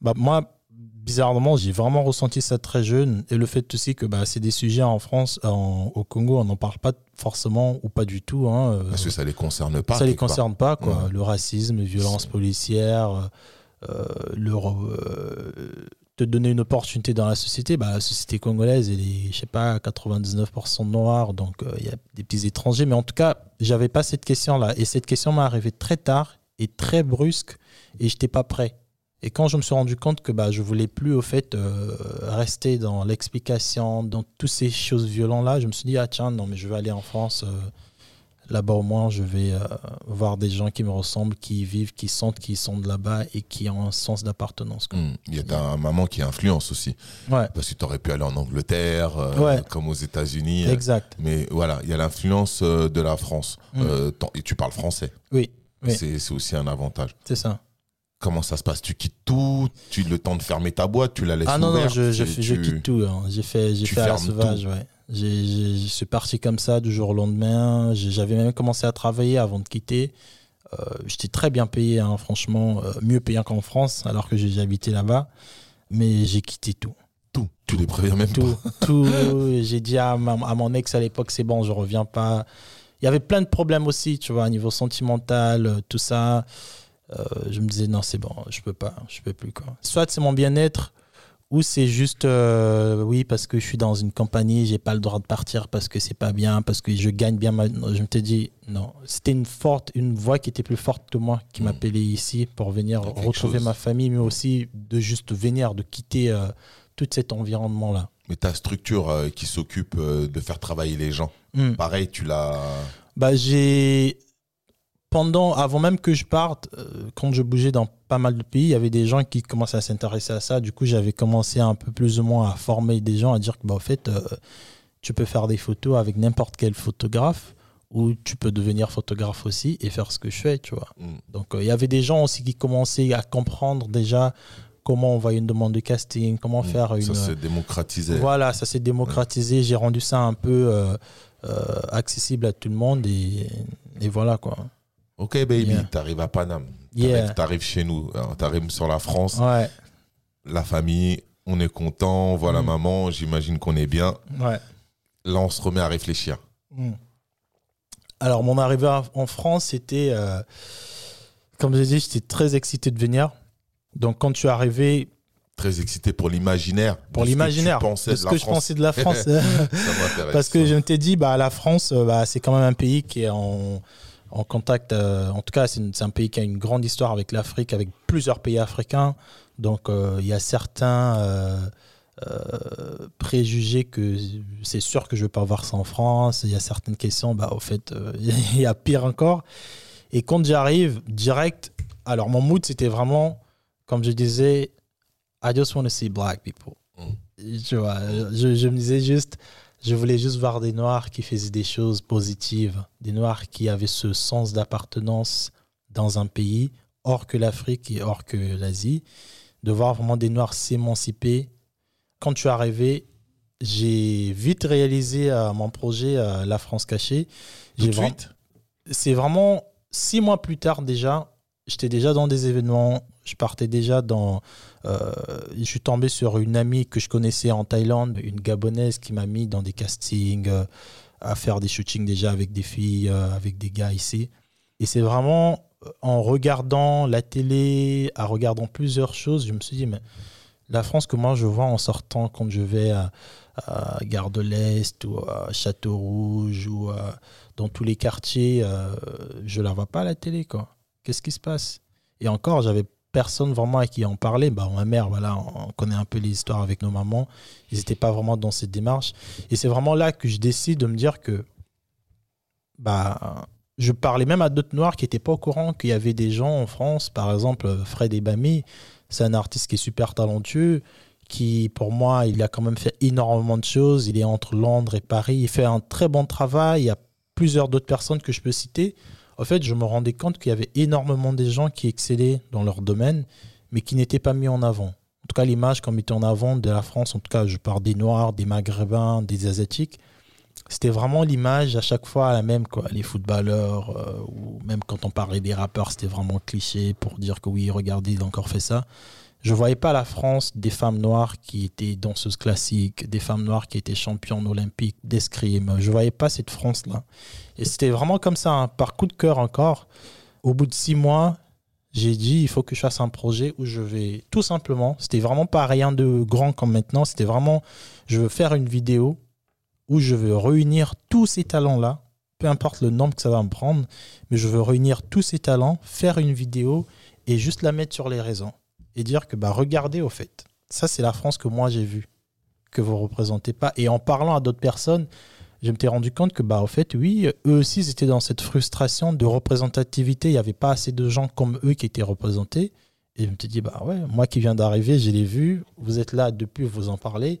Bah, moi, bizarrement, j'ai vraiment ressenti ça très jeune. Et le fait aussi que bah, c'est des sujets en France, au Congo, on n'en parle pas forcément ou pas du tout. Hein, euh, parce que ça les concerne pas. Ça les concerne pas, quoi. Le racisme, les violences policières euh, le, te donner une opportunité dans la société, bah, la société congolaise, elle est, je sais pas, 99% noire, donc euh, il y a des petits étrangers. Mais en tout cas, j'avais pas cette question-là. Et cette question m'est arrivée très tard et très brusque, et j'étais pas prêt. Et quand je me suis rendu compte que bah, je voulais plus, au fait, euh, rester dans l'explication, dans toutes ces choses violentes-là, je me suis dit, ah tiens, non, mais je vais aller en France. Euh, Là-bas, au moins, je vais euh, voir des gens qui me ressemblent, qui vivent, qui sentent qu'ils sont de là-bas et qui ont un sens d'appartenance. Hmm. Il y a ta maman qui influence aussi. Ouais. Parce que tu aurais pu aller en Angleterre, euh, comme aux États-Unis. Exact. Mais voilà, il y a l'influence de la France. Hmm. et tu parles français. Oui. C'est aussi un avantage. C'est ça. Comment ça se passe? Tu quittes tout? Tu le temps de fermer ta boîte Tu la laisses Ah non, non, je, je, quitte tout. Hein. J'ai fait, fait à la sauvage, ouais. Je suis parti comme ça du jour au lendemain. J'avais même commencé à travailler avant de quitter. Euh, j'étais très bien payé, hein, franchement, euh, mieux payé qu'en France, alors que j'ai habité là-bas. Mais j'ai quitté tout. Tout Tu les préviens même tout, pas Tout. j'ai dit à, à, mon ex à l'époque, c'est bon, je reviens pas. Il y avait plein de problèmes aussi, tu vois, au niveau sentimental, euh, tout ça. Je me disais, non, c'est bon, je peux pas, je peux plus. Quoi. Soit c'est mon bien-être, ou c'est juste, euh, oui, parce que je suis dans une compagnie, j'ai pas le droit de partir parce que c'est pas bien, parce que je gagne bien. Je me suis dit, non. C'était une forte, une voix qui était plus forte que moi qui hmm. m'appelait ici pour venir retrouver ma famille, mais aussi de juste venir, de quitter euh, tout cet environnement-là. Mais ta structure euh, qui s'occupe de faire travailler les gens, hmm. pareil, tu l'as. Bah, j'ai pendant, avant même que je parte, euh, quand je bougeais dans pas mal de pays, il y avait des gens qui commençaient à s'intéresser à ça. Du coup, j'avais commencé un peu plus ou moins à former des gens, à dire que, bah, en fait, euh, tu peux faire des photos avec n'importe quel photographe ou tu peux devenir photographe aussi et faire ce que je fais, tu vois. Mm. Donc, euh, il y avait des gens aussi qui commençaient à comprendre déjà comment envoyer une demande de casting, comment mm. faire une... Ça s'est démocratisé. Voilà, ça s'est démocratisé. J'ai rendu ça un peu accessible à tout le monde et, et voilà, quoi. Ok, baby, t'arrives à Paname. T'arrives chez nous. T'arrives sur la France. Ouais. La famille, on est content. Voilà mm. maman, j'imagine qu'on est bien. Ouais. Là, on se remet à réfléchir. Mm. Alors, mon arrivée en France, c'était. Euh, comme je dit, j'étais très excité de venir. Donc, quand tu suis arrivé. Très excité pour l'imaginaire. Pour l'imaginaire. Ce que, que je pensais de la France. Parce que je t'ai dit, bah, la France, euh, bah, c'est quand même un pays qui est en en contact. Euh, en tout cas, c'est un pays qui a une grande histoire avec l'Afrique, avec plusieurs pays africains. Donc, euh, il y a certains euh, préjugés que c'est sûr que je ne vais pas voir ça en France. Il y a certaines questions, bah, au fait, il y a pire encore. Et quand j'arrive, direct, alors mon mood, c'était vraiment, comme je disais, I just want to see black people. Mm. Tu vois, je, je me disais juste, je voulais juste voir des Noirs qui faisaient des choses positives, des Noirs qui avaient ce sens d'appartenance dans un pays, hors que l'Afrique et hors que l'Asie, de voir vraiment des Noirs s'émanciper. Quand tu es arrivé, j'ai vite réalisé euh, mon projet euh, La France cachée. Tout suite? C'est vraiment six mois plus tard déjà, j'étais déjà dans des événements, je partais déjà dans je suis tombé sur une amie que je connaissais en Thaïlande, une Gabonaise qui m'a mis dans des castings, euh, à faire des shootings déjà avec des filles, euh, avec des gars ici. Et c'est vraiment en regardant la télé, en regardant plusieurs choses, je me suis dit, mais la France que moi je vois en sortant quand je vais à, Gare de l'Est ou à Château Rouge ou dans tous les quartiers, je la vois pas à la télé. quoi. Qu'est-ce qui se passe? Et encore, j'avais personne vraiment à qui en parlait. Bah, ma mère, voilà, on connaît un peu les histoires avec nos mamans. Ils n'étaient pas vraiment dans cette démarche. Et c'est vraiment là que je décide de me dire que bah, je parlais même à d'autres noirs qui n'étaient pas au courant qu'il y avait des gens en France, par exemple Fred Ebami, c'est un artiste qui est super talentueux, qui pour moi, il a quand même fait énormément de choses. Il est entre Londres et Paris. Il fait un très bon travail. Il y a plusieurs d'autres personnes que je peux citer en fait, je me rendais compte qu'il y avait énormément de gens qui excellaient dans leur domaine, mais qui n'étaient pas mis en avant. En tout cas, l'image qu'on mettait en avant de la France, en tout cas, je parle des Noirs, des Maghrébins, des Asiatiques, c'était vraiment l'image à chaque fois la même. Les footballeurs, euh, ou même quand on parlait des rappeurs, c'était vraiment cliché pour dire que oui, regardez, il a encore fait ça je voyais pas la France des femmes noires qui étaient danseuses classiques, des femmes noires qui étaient championnes olympiques d'escrime. Je voyais pas cette France-là. Et c'était vraiment comme ça, hein, par coup de cœur encore. Au bout de six mois, j'ai dit il faut que je fasse un projet où je vais tout simplement, c'était vraiment pas rien de grand comme maintenant, c'était vraiment je veux faire une vidéo où je veux réunir tous ces talents-là, peu importe le nombre que ça va me prendre, mais je veux réunir tous ces talents, faire une vidéo et juste la mettre sur les réseaux et dire que bah regardez au fait, ça c'est la France que moi j'ai vue, que vous représentez pas. Et en parlant à d'autres personnes, je me suis rendu compte que, bah, au fait, oui, eux aussi, ils étaient dans cette frustration de représentativité. Il n'y avait pas assez de gens comme eux qui étaient représentés. Et je me suis dit, bah ouais, moi qui viens d'arriver, je l'ai vu, vous êtes là depuis, vous en parlez.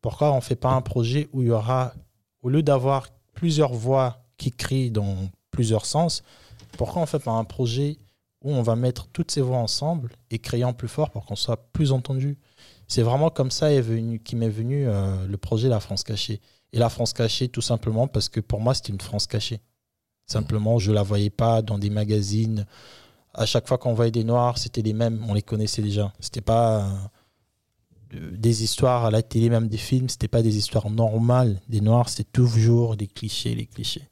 Pourquoi on ne fait pas un projet où il y aura, au lieu d'avoir plusieurs voix qui crient dans plusieurs sens, pourquoi on ne fait pas un projet où on va mettre toutes ces voix ensemble et criant plus fort pour qu'on soit plus entendu C'est vraiment comme ça qui m'est venu euh, le projet La France cachée. Et la France cachée, tout simplement parce que pour moi, c'était une France cachée. Simplement, je ne la voyais pas dans des magazines. À chaque fois qu'on voyait des Noirs, c'était les mêmes, on les connaissait déjà. C'était pas euh, des histoires à la télé, même des films, c'était pas des histoires normales des Noirs, c'était toujours des clichés, les clichés.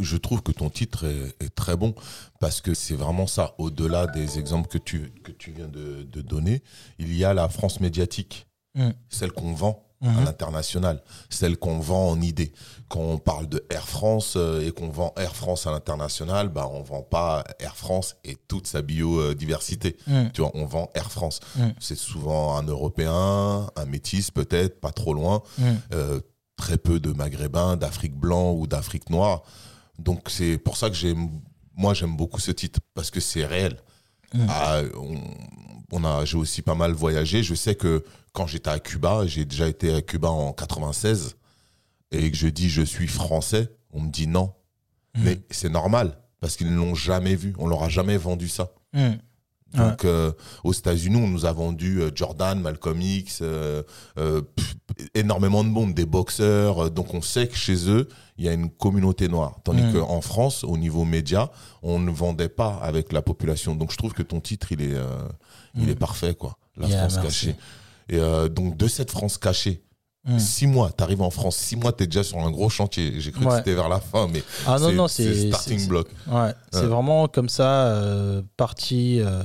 Je trouve que ton titre est, très bon parce que c'est vraiment ça. Au-delà des exemples que tu, que tu viens de, donner, il y a la France médiatique, mm. celle qu'on vend à mhm. l'international, celle qu'on vend en idée. Quand on parle de Air France euh, et qu'on vend Air France à l'international, bah on vend pas Air France et toute sa biodiversité. Mhm. Tu vois, on vend Air France. Mhm. C'est souvent un Européen, un métis peut-être, pas trop loin, euh, très peu de Maghrébins, d'Afrique blanc ou d'Afrique noire. Donc c'est pour ça que j'aime, moi j'aime beaucoup ce titre parce que c'est réel. Ah, on a, j'ai aussi pas mal voyagé. Je sais que quand j'étais à Cuba, j'ai déjà été à Cuba en 96, et que je dis je suis français, on me dit non. Mmh. Mais c'est normal, parce qu'ils ne l'ont jamais vu. On leur a jamais vendu ça. Mmh. Donc, euh, aux États-Unis, on nous a vendu euh, Jordan, Malcolm X, euh, énormément de monde, des boxeurs. donc, on sait que chez eux, il y a une communauté noire. Tandis mmh. qu'en France, au niveau média, on ne vendait pas avec la population. Donc, je trouve que ton titre, il est, il est parfait, quoi. La France cachée. Et euh, donc, de cette France cachée, hmm. Six mois, tu arrives en France, six mois, tu es déjà sur un gros chantier. J'ai cru que c'était vers la fin, mais ah, non, non, c'est starting block. Ouais, c'est vraiment comme ça, euh, parti euh,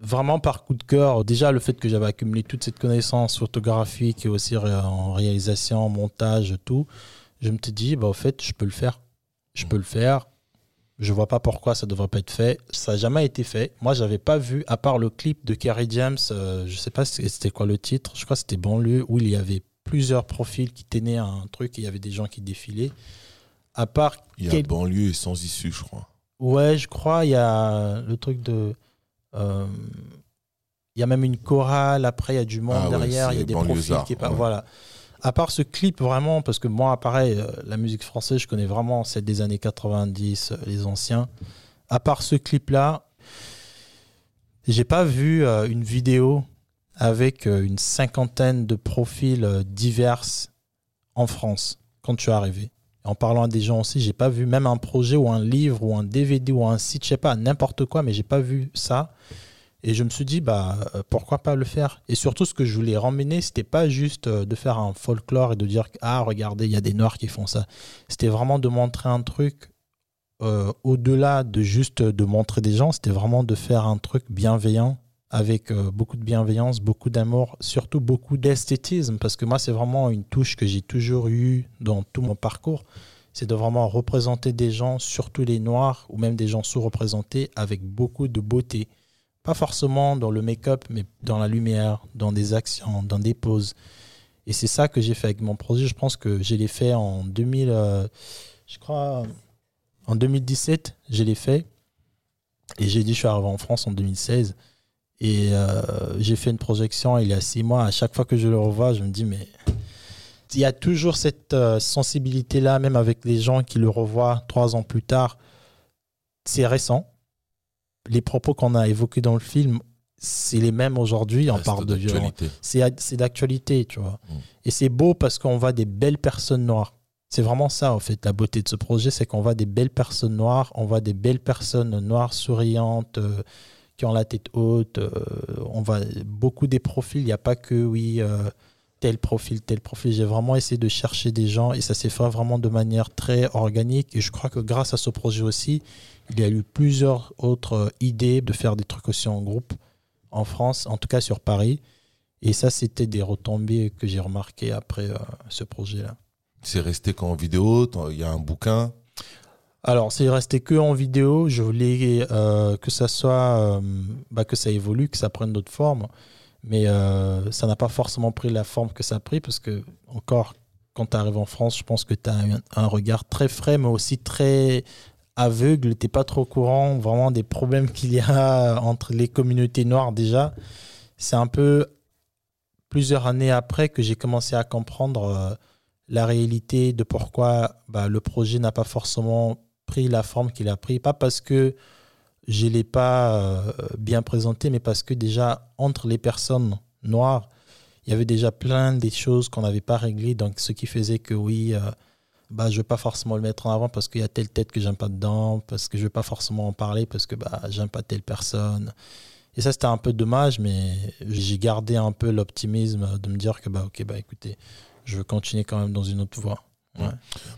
vraiment par coup de cœur. Déjà, le fait que j'avais accumulé toute cette connaissance photographique et aussi en réalisation, montage, tout, je me suis dit, bah, au fait, je peux le faire. Je peux le faire. Je vois pas pourquoi ça devrait pas être fait. Ça n'a jamais été fait. Moi, j'avais pas vu, à part le clip de Kerry James, euh, je sais pas c'était quoi le titre, je crois que c'était Banlieue, où il y avait plusieurs profils qui tenaient un truc et il y avait des gens qui défilaient. À part. Il y a Banlieue et Sans Issue, je crois. Ouais, je crois. Il y a le truc de. Euh, il y a même une chorale, après il y a du monde ah derrière, il y a des profils qui. Pas, Voilà à part ce clip vraiment, parce que moi, pareil, euh, la musique française, je connais vraiment celle des années 90, euh, les anciens. À part ce clip-là, j'ai pas vu euh, une vidéo avec une cinquantaine de profils divers en France quand tu es arrivé. En parlant à des gens aussi, j'ai pas vu même un projet ou un livre ou un DVD ou un site, je sais pas, n'importe quoi, mais j'ai pas vu ça. Et je me suis dit, bah, euh, pourquoi pas le faire? Et surtout, ce que je voulais ramener, c'était pas juste euh, de faire un folklore et de dire, ah, regardez, il y a des Noirs qui font ça. C'était vraiment de montrer un truc euh, au-delà de juste de montrer des gens, c'était vraiment de faire un truc bienveillant, avec beaucoup de bienveillance, beaucoup d'amour, surtout beaucoup d'esthétisme, parce que moi, c'est vraiment une touche que j'ai toujours eue dans tout mon parcours. C'est de vraiment représenter des gens, surtout les Noirs, ou même des gens sous-représentés, avec beaucoup de beauté pas forcément dans le make-up, mais dans la lumière, dans des actions, dans des poses. Et c'est ça que j'ai fait avec mon projet. Je pense que je l'ai fait en 2000, euh, je crois, en 2017, je l'ai fait. Et j'ai dit, je suis arrivé en France en 2016. Et euh, j'ai fait une projection il y a six mois. À chaque fois que je le revois, je me dis, mais il y a toujours cette euh, sensibilité-là, même avec les gens qui le revoient trois ans plus tard. C'est récent les propos qu'on a évoqués dans le film, c'est les mêmes aujourd'hui. On parle de violence. C'est d'actualité, tu vois. Mm. Et c'est beau parce qu'on voit des belles personnes noires. C'est vraiment ça, en fait, la beauté de ce projet, c'est qu'on voit des belles personnes noires, on voit des belles personnes noires souriantes, euh, qui ont la tête haute, euh, on voit beaucoup des profils, il n'y a pas que, oui, tel profil, tel profil. J'ai vraiment essayé de chercher des gens et ça s'est fait vraiment de manière très organique. Et je crois que grâce à ce projet aussi, il y a eu plusieurs autres euh, idées de faire des trucs aussi en groupe en France, en tout cas sur Paris. Et ça, c'était des retombées que j'ai remarquées après euh, ce projet-là. C'est resté qu'en vidéo Il y a un bouquin? Alors, c'est resté que en vidéo. Je voulais euh, que ça soit, bah, que ça évolue, que ça prenne d'autres formes. Mais ça n'a pas forcément pris la forme que ça a pris parce que, encore, quand tu arrives en France, je pense que tu as un, regard très frais, mais aussi très aveugle. Tu n'es pas trop courant vraiment des problèmes qu'il y a entre les communautés noires déjà. C'est un peu plusieurs années après que j'ai commencé à comprendre euh, la réalité de pourquoi bah, le projet n'a pas forcément pris la forme qu'il a pris. Pas parce que je ne l'ai pas euh, bien présenté, mais parce que déjà, entre les personnes noires, il y avait déjà plein des choses qu'on n'avait pas réglées. Donc, ce qui faisait que oui, euh, bah, je ne veux pas forcément le mettre en avant parce qu'il y a telle tête que j'aime pas dedans, parce que je ne veux pas forcément en parler parce que bah, j'aime pas telle personne. Et ça, c'était un peu dommage, mais j'ai gardé un peu l'optimisme de me dire que, bah, ok, bah, écoutez, je veux continuer quand même dans une autre voie.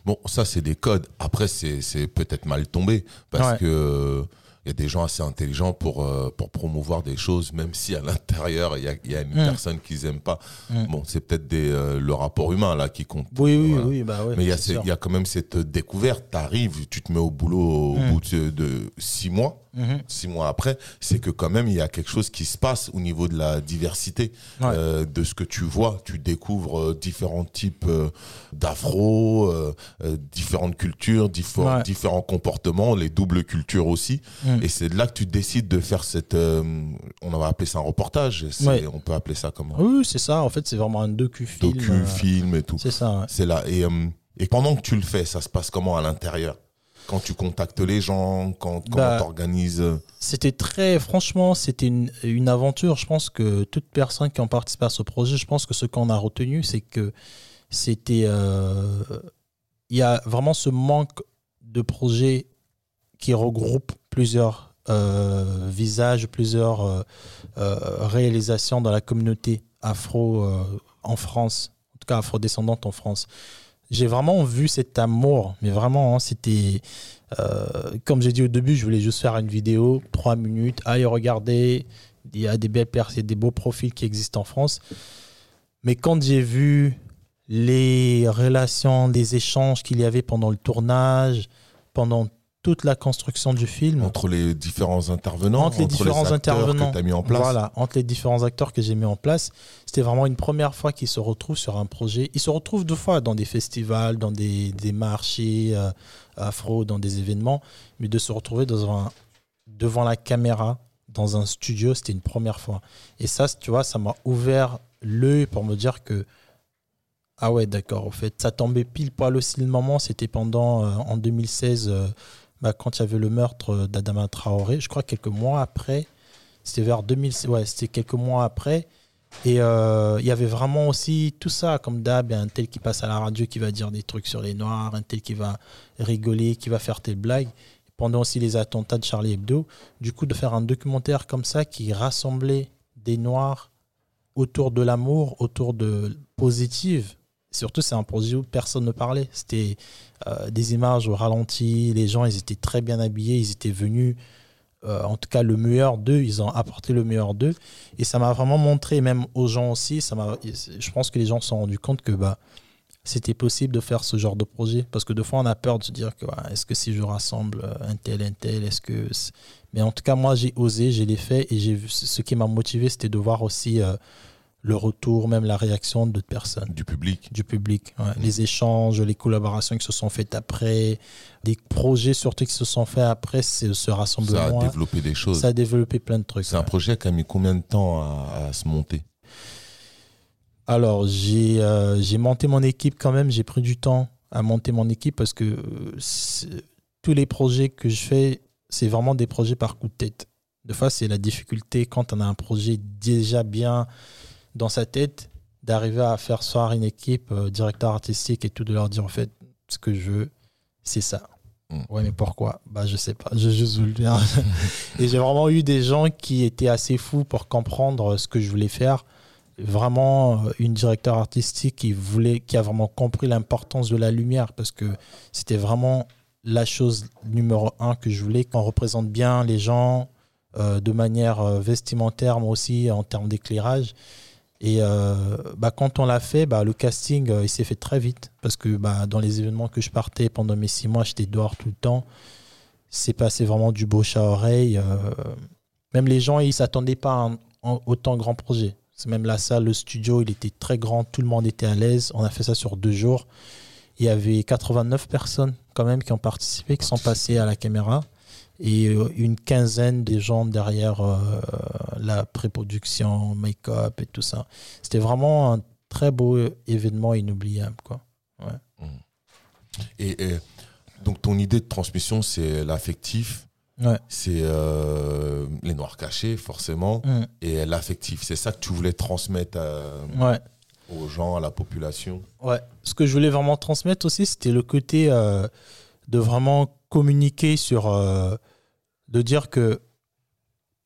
Bon, ça, c'est des codes. Après, c'est peut-être mal tombé parce que il y a des gens assez intelligents pour, euh, pour promouvoir des choses, même si à l'intérieur, il y a, y a, une mm. personne qu'ils n'aiment pas. Mm. Bon, c'est peut-être euh, le rapport humain là qui compte. Oui, oui, oui. Bah Mais il y, a il y a quand même cette découverte. Tu arrives, tu te mets au boulot au mm. bout de, six mois. Mhm. six mois après, c'est que quand même il y a quelque chose qui se passe au niveau de la diversité euh, de ce que tu vois. Tu découvres euh, différents types euh, d'afro, différentes cultures, différents comportements, les doubles cultures aussi. Mhm. Et c'est là que tu décides de faire cette, on va appeler ça un reportage. On peut appeler ça comment Oui, c'est ça. En fait, c'est vraiment un docu-film. Docu-film et tout. C'est ça. C'est là. Et, et pendant que tu le fais, ça se passe comment à l'intérieur? Quand tu contactes les gens, quand, quand bah, organises C'était très, franchement, c'était une, une, aventure. Je pense que toute personne qui a participé à ce projet, je pense que ce qu'on a retenu, c'est que c'était. Euh, il y a vraiment ce manque de projets qui regroupe plusieurs euh, visages, plusieurs euh, réalisations dans la communauté afro en France, en tout cas afro-descendante en France j'ai vraiment vu cet amour, mais vraiment, hein, c'était. Euh, comme j'ai dit au début, je voulais juste faire une vidéo, trois minutes, allez regarder, il y a des belles personnes, des beaux profils qui existent en France. Mais quand j'ai vu les relations, les échanges qu'il y avait pendant le tournage, pendant toute la construction du film. Entre les différents intervenants, entre les différents intervenants que as mis en place. Voilà, entre les différents acteurs que j'ai mis en place. C'était vraiment une première fois qu'ils se retrouvent sur un projet. Ils se retrouvent deux fois dans des festivals, dans des, des marchés euh, afro, dans des événements. Mais de se retrouver dans un, devant la caméra, dans un studio, c'était une première fois. Et ça, tu vois, ça m'a ouvert l'œil pour me dire que ah ouais, d'accord, au fait, ça tombait pile poil aussi le moment, c'était pendant, euh, en 2016, bah, quand il y avait le meurtre d'Adama Traoré, je crois quelques mois après, c'était vers 2000, ouais, c'était quelques mois après. Et euh, il y avait vraiment aussi tout ça, comme d'hab, un tel qui passe à la radio qui va dire des trucs sur les Noirs, un tel qui va rigoler, qui va faire tes blagues. Pendant aussi les attentats de Charlie Hebdo, du coup, de faire un documentaire comme ça qui rassemblait des Noirs autour de l'amour, autour de positive, surtout, c'est un projet où personne ne parlait. C'était euh, des images au ralenti. Les gens, ils étaient très bien habillés. Ils étaient venus, euh, en tout cas, le meilleur d'eux. Ils ont apporté le meilleur d'eux. Et ça m'a vraiment montré, même aux gens aussi, ça je pense que les gens se sont rendus compte que bah, c'était possible de faire ce genre de projet. Parce que des fois, on a peur de se dire que est-ce que si je rassemble euh, un tel, un tel, est-ce que. Mais en tout cas, moi, j'ai osé, j'ai les fait. Et vu, ce qui m'a motivé, c'était de voir aussi le retour, même la réaction d'autres personnes. Du public. Du public. Mm. Les échanges, les collaborations qui se sont faites après, des projets surtout qui se sont faits après ce rassemblement. Ça a développé des choses. Ça a développé plein de trucs. C'est un projet qui a mis combien de temps à, se monter Alors, euh, j'ai monté mon équipe quand même. J'ai pris du temps à monter mon équipe parce que euh, tous les projets que je fais, c'est vraiment des projets par coup de tête. De fois, c'est la difficulté quand on a un projet déjà bien dans sa tête d'arriver à faire soir une équipe, euh, directeur artistique et tout, de leur dire en fait, ce que je veux, c'est ça. Mm. Ouais, mais pourquoi? Bah, je sais pas, je juste voulu le et j'ai vraiment eu des gens qui étaient assez fous pour comprendre ce que je voulais faire. vraiment une directeur artistique qui voulait, qui a vraiment compris l'importance de la lumière parce que c'était vraiment la chose numéro un que je voulais qu'on représente bien les gens de manière vestimentaire, mais aussi en termes d'éclairage. Et euh, bah, quand on l'a fait, bah, le casting, euh, il s'est fait très vite. Parce que bah, dans les événements que je partais pendant mes six mois, j'étais dehors tout le temps. C'est passé vraiment du bouche à oreille. Euh, même les gens, ils ne s'attendaient pas à un, autant grand projet. C'est même la salle, le studio, il était très grand. Tout le monde était à l'aise. On a fait ça sur deux jours. Il y avait 89 personnes quand même qui ont participé, qui sont passées à la caméra et une quinzaine de gens derrière la pré-production, make-up et tout ça. C'était vraiment un très beau événement inoubliable. Quoi. Ouais. Et, donc ton idée de transmission, c'est l'affectif. Ouais. C'est euh, les noirs cachés, forcément, mmh. et l'affectif. C'est ça que tu voulais transmettre ouais. aux gens, à la population? Ouais. Ce que je voulais vraiment transmettre aussi, c'était le côté de vraiment communiquer sur de dire que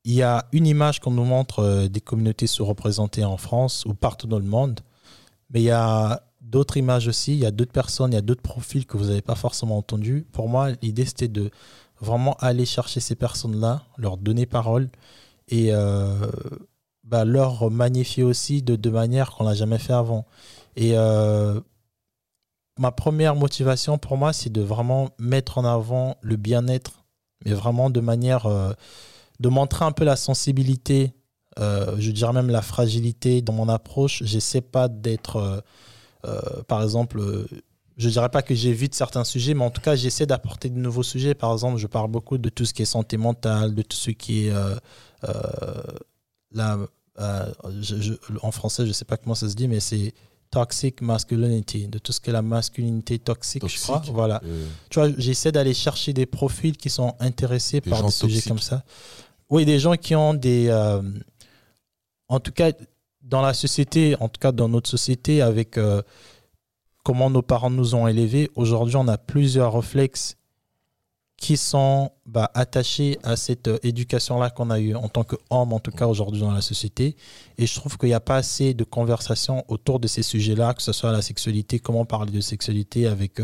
il y a une image qu'on nous montre euh, des communautés sous-représentées en France ou partout dans le monde, mais il y a d'autres images aussi, il y a d'autres personnes, il y a d'autres profils que vous n'avez pas forcément entendus. Pour moi, l'idée c'était de vraiment aller chercher ces personnes-là, leur donner parole et euh, bah, leur magnifier aussi de, manière qu'on n'a jamais fait avant. Et euh, ma première motivation pour moi, c'est de vraiment mettre en avant le bien-être mais vraiment de manière de montrer un peu la sensibilité, euh, je dirais même la fragilité dans mon approche. J'essaie pas d'être, euh, par exemple, je dirais pas que j'évite certains sujets, mais en tout cas, j'essaie d'apporter de nouveaux sujets. Par exemple, je parle beaucoup de tout ce qui est santé mentale, de tout ce qui est là, en français, je sais pas comment ça se dit, mais c'est toxic masculinity, de tout ce que la masculinité toxique, je crois. Voilà. Euh. Tu vois, j'essaie d'aller chercher des profils qui sont intéressés par des sujets comme ça. Oui, des gens qui ont des. Euh, en tout cas, dans la société, en tout cas dans notre société, avec euh, comment nos parents nous ont élevés, aujourd'hui, on a plusieurs réflexes qui sont bah, attachés à cette euh, éducation-là qu'on a eue en tant qu'homme, en tout cas aujourd'hui dans la société. Et je trouve qu'il n'y a pas assez de conversation autour de ces sujets-là, que ce soit la sexualité, comment parler de sexualité avec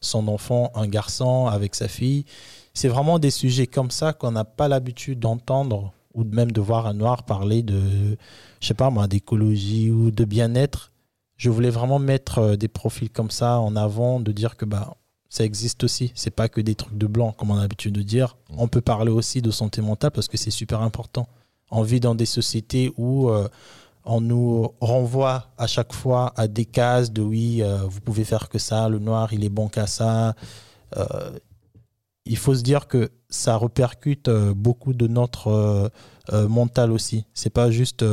son enfant, un garçon, avec sa fille. C'est vraiment des sujets comme ça qu'on n'a pas l'habitude d'entendre ou même de voir un noir parler de, je sais pas moi, d'écologie ou de bien-être. Je voulais vraiment mettre euh, des profils comme ça en avant, de dire que bah, ça existe aussi. C'est pas que des trucs de blanc, comme on a l'habitude de dire. Mm. On peut parler aussi de santé mentale parce que c'est super important. On vit dans des sociétés où euh, on nous renvoie à chaque fois à des cases de oui, euh, vous pouvez faire que ça, le noir, il est bon qu'à ça. Euh, il faut se dire que ça repercute beaucoup de notre mental aussi. C'est pas juste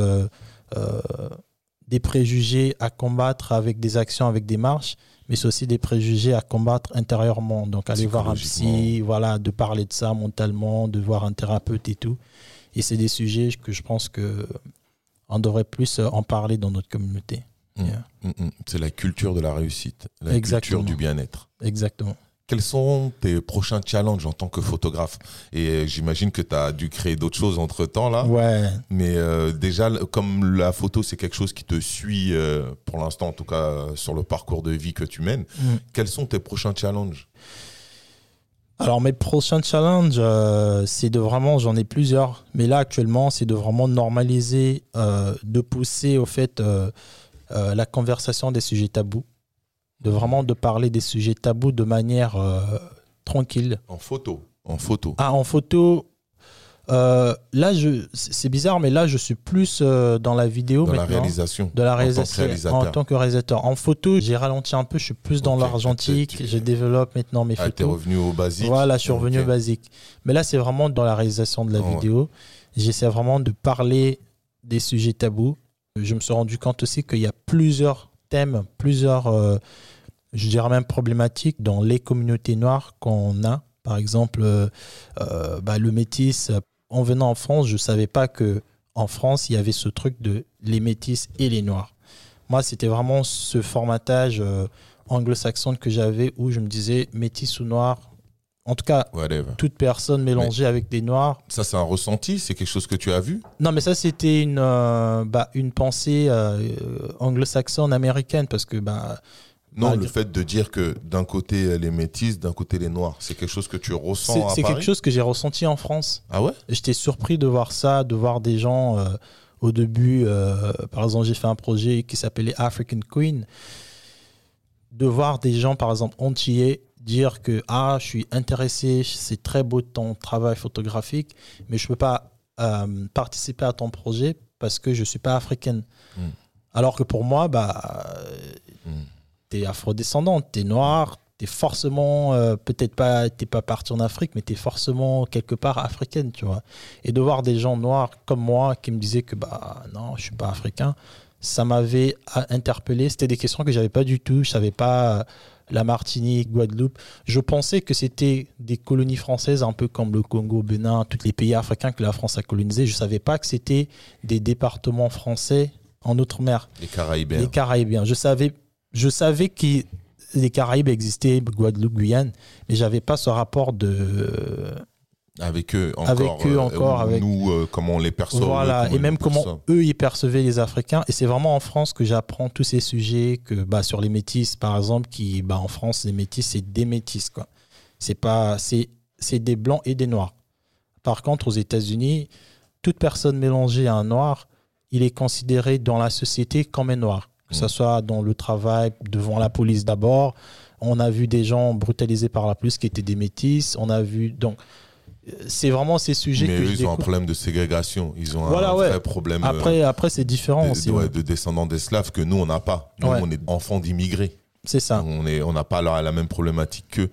des préjugés à combattre avec des actions, avec des marches, mais c'est aussi des préjugés à combattre intérieurement. Donc aller voir un psy, voilà, de parler de ça mentalement, de voir un thérapeute et tout. Et c'est des sujets que je pense que on devrait plus en parler dans notre communauté. Mmh. Mmh, mmh. C'est la culture de la réussite, la culture du bien-être. Exactement. Quels sont tes prochains challenges en tant que photographe? Et euh, j'imagine que tu as dû créer d'autres choses entre temps là. Ouais. Mais euh, déjà, comme la photo, c'est quelque chose qui te suit euh, pour l'instant, en tout cas sur le parcours de vie que tu mènes, mm. quels sont tes prochains challenges? Alors mes prochains challenges, c'est de vraiment, j'en ai plusieurs, mais là actuellement, c'est de vraiment normaliser, de pousser au fait la conversation des sujets tabous de vraiment de parler des sujets tabous de manière euh, tranquille. En photo. En photo. Ah, en photo. Euh, là, je, c'est bizarre, mais là, je suis plus euh, dans la vidéo dans la réalisation. De la réalisation. En tant que réalisateur. En photo, j'ai ralenti un peu. Je suis plus dans l'argentique. Je développe maintenant mes ah, photos. Tu es revenu au basique. Voilà, je suis revenu au basique. Mais là, c'est vraiment dans la réalisation de la vidéo. J'essaie vraiment de parler des sujets tabous. Je me suis rendu compte aussi qu'il y a plusieurs thèmes, plusieurs je dirais même problématique dans les communautés noires qu'on a. Par exemple, euh, euh, bah, le métis. En venant en France, je ne savais pas que en France, il y avait ce truc de les métis et les noirs. Moi, c'était vraiment ce formatage euh, anglo-saxon que j'avais où je me disais métis ou noir, en tout cas, toute personne mélangée avec des noirs. Ça, c'est un ressenti C'est quelque chose que tu as vu? Non, mais ça, c'était une, euh, bah, une pensée anglo-saxonne, américaine, parce que. Bah, non, le fait de dire que d'un côté les métis, d'un côté les noirs, c'est quelque chose que tu ressens C'est quelque chose que j'ai ressenti en France. Ah ouais J'étais surpris de voir ça, de voir des gens. Euh, au début, par exemple, j'ai fait un projet qui s'appelait African Queen. De voir des gens, par exemple, antillais dire que ah, je suis intéressé, c'est très beau ton travail photographique, mais je ne peux pas euh, participer à ton projet parce que je ne suis pas africaine. Hmm. Alors que pour moi, bah, mm. Tu es afrodescendante, tu es noire, tu es forcément, euh, peut-être pas, tu pas parti en Afrique, mais tu es forcément quelque part africaine, tu vois. Et de voir des gens noirs comme moi qui me disaient que bah non, je suis pas africain, ça m'avait interpellé. C'était des questions que j'avais pas du tout. Je savais pas la Martinique, Guadeloupe. Je pensais que c'était des colonies françaises, un peu comme le Congo, Bénin, tous les pays africains que la France a colonisés. Je ne savais pas que c'était des départements français en Outre-mer. Les Caraïbes. Les Caraïbes. Je savais, je savais que les Caraïbes existaient, Guadeloupe, Guyane, mais j'avais pas ce rapport de avec eux encore, avec eux encore avec nous euh, comment on les perçoit voilà et même comment eux ils percevaient les Africains. Et c'est vraiment en France que j'apprends tous ces sujets que bah sur les métis par exemple qui bah en France les métis c'est des métis quoi. C'est pas c'est c'est des blancs et des noirs. Par contre aux États-Unis toute personne mélangée à un noir il est considéré dans la société comme un noir que ce mmh. soit dans le travail devant la police d'abord. On a vu des gens brutalisés par la police qui étaient des métis. On a vu donc c'est vraiment ces sujets mais que eux, ils ont un problème de ségrégation. Ils ont un vrai problème après euh, après c'est différent de, aussi de descendants d'esclaves que nous on n'a pas. Nous on est enfants d'immigrés. C'est ça. On est on n'a pas la, la même problématique que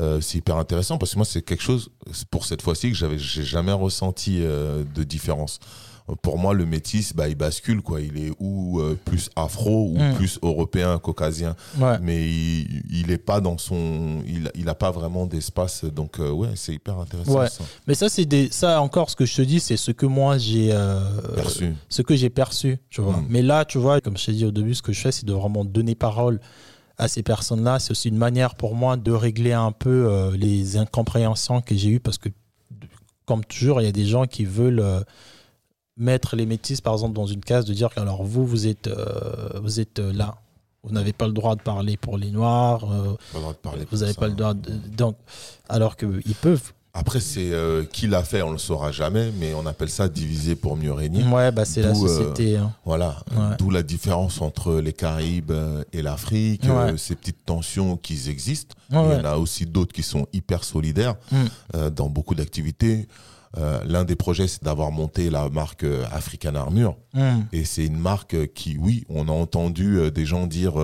euh, c'est hyper intéressant parce que moi c'est quelque chose pour cette fois-ci que j'avais j'ai jamais ressenti euh, de différence pour moi, le métis, bah, il bascule. Quoi. Il est ou euh, plus afro ou hmm. plus européen, caucasien. Mais il n'est pas dans son. Il n'a pas vraiment d'espace. Donc, euh, ouais, c'est hyper intéressant. Ça. Mais ça, c'est des... ça, encore, ce que je te dis, c'est ce que moi, j'ai. Euh, perçu. Ce que j'ai perçu. Tu vois. Hmm. Mais là, tu vois, comme je t'ai dit au début, ce que je fais, c'est de vraiment donner parole à ces personnes-là. C'est aussi une manière pour moi de régler un peu les incompréhensions que j'ai eues parce que, comme toujours, il y a des gens qui veulent mettre les métis, par exemple, dans une case, de dire que alors vous, vous êtes, euh, vous êtes euh, là. Vous n'avez pas le droit de parler pour les Noirs. Euh, vous n'avez pas le droit de. Donc, alors qu'ils peuvent. Après, c'est qui l'a fait, on ne le saura jamais, mais on appelle ça diviser pour mieux régner. Ouais, bah, c'est la société. Hein. Voilà. D'où la différence entre les Caraïbes et l'Afrique, ces petites tensions qui existent. Il y en a aussi d'autres qui sont hyper solidaires mm. dans beaucoup d'activités. Euh, l'un des projets, c'est d'avoir monté la marque euh, African Armure. Hmm. Et c'est une marque qui, oui, on a entendu euh, des gens dire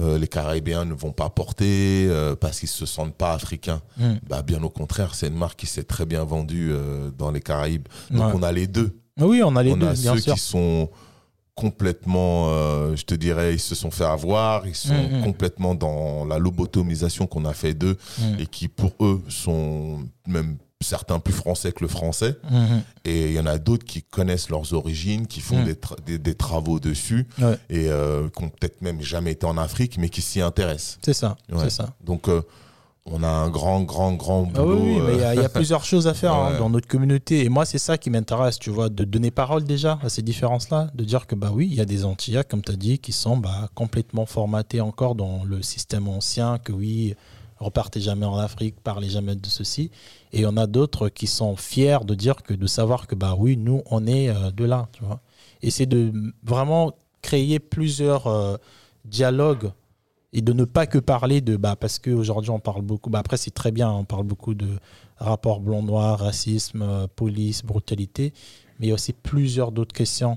les Caraïbéens ne vont pas porter parce qu'ils se sentent pas africains. Hmm. Bah, bien au contraire, c'est une marque qui s'est très bien vendue dans les Caraïbes. Donc on a les deux. Oui, on a les deux. On a ceux qui sont complètement, je te dirais, ils se sont fait avoir, ils sont hmm, complètement dans la lobotomisation qu'on a fait d'eux et qui pour eux sont même certains plus français que le français. Mhm. Et il y en a d'autres qui connaissent leurs origines, qui font mhm. des, des, travaux dessus et euh, qui ont peut-être même jamais été en Afrique, mais qui s'y intéressent. C'est ça. c'est ça. Donc, euh, on a un grand, grand, grand ah boulot. oui, mais il y, a euh, plusieurs choses à faire hein, dans notre communauté. Et moi, c'est ça qui m'intéresse, tu vois, de donner parole déjà à ces différences-là, de dire que, bah oui, il y a des Antillais, comme tu as dit, qui sont bah, complètement formatés encore dans le système ancien, que oui, repartez jamais en Afrique, parlez jamais de ceci. Et on a d'autres qui sont fiers de dire que de savoir que bah oui, nous on est euh, de là, tu vois. Et c'est de vraiment créer plusieurs euh, dialogues et de ne pas que parler de bah parce qu'aujourd'hui on parle beaucoup bah après c'est très bien on parle beaucoup de rapport blanc noir racisme euh, police brutalité mais il y a aussi plusieurs d'autres questions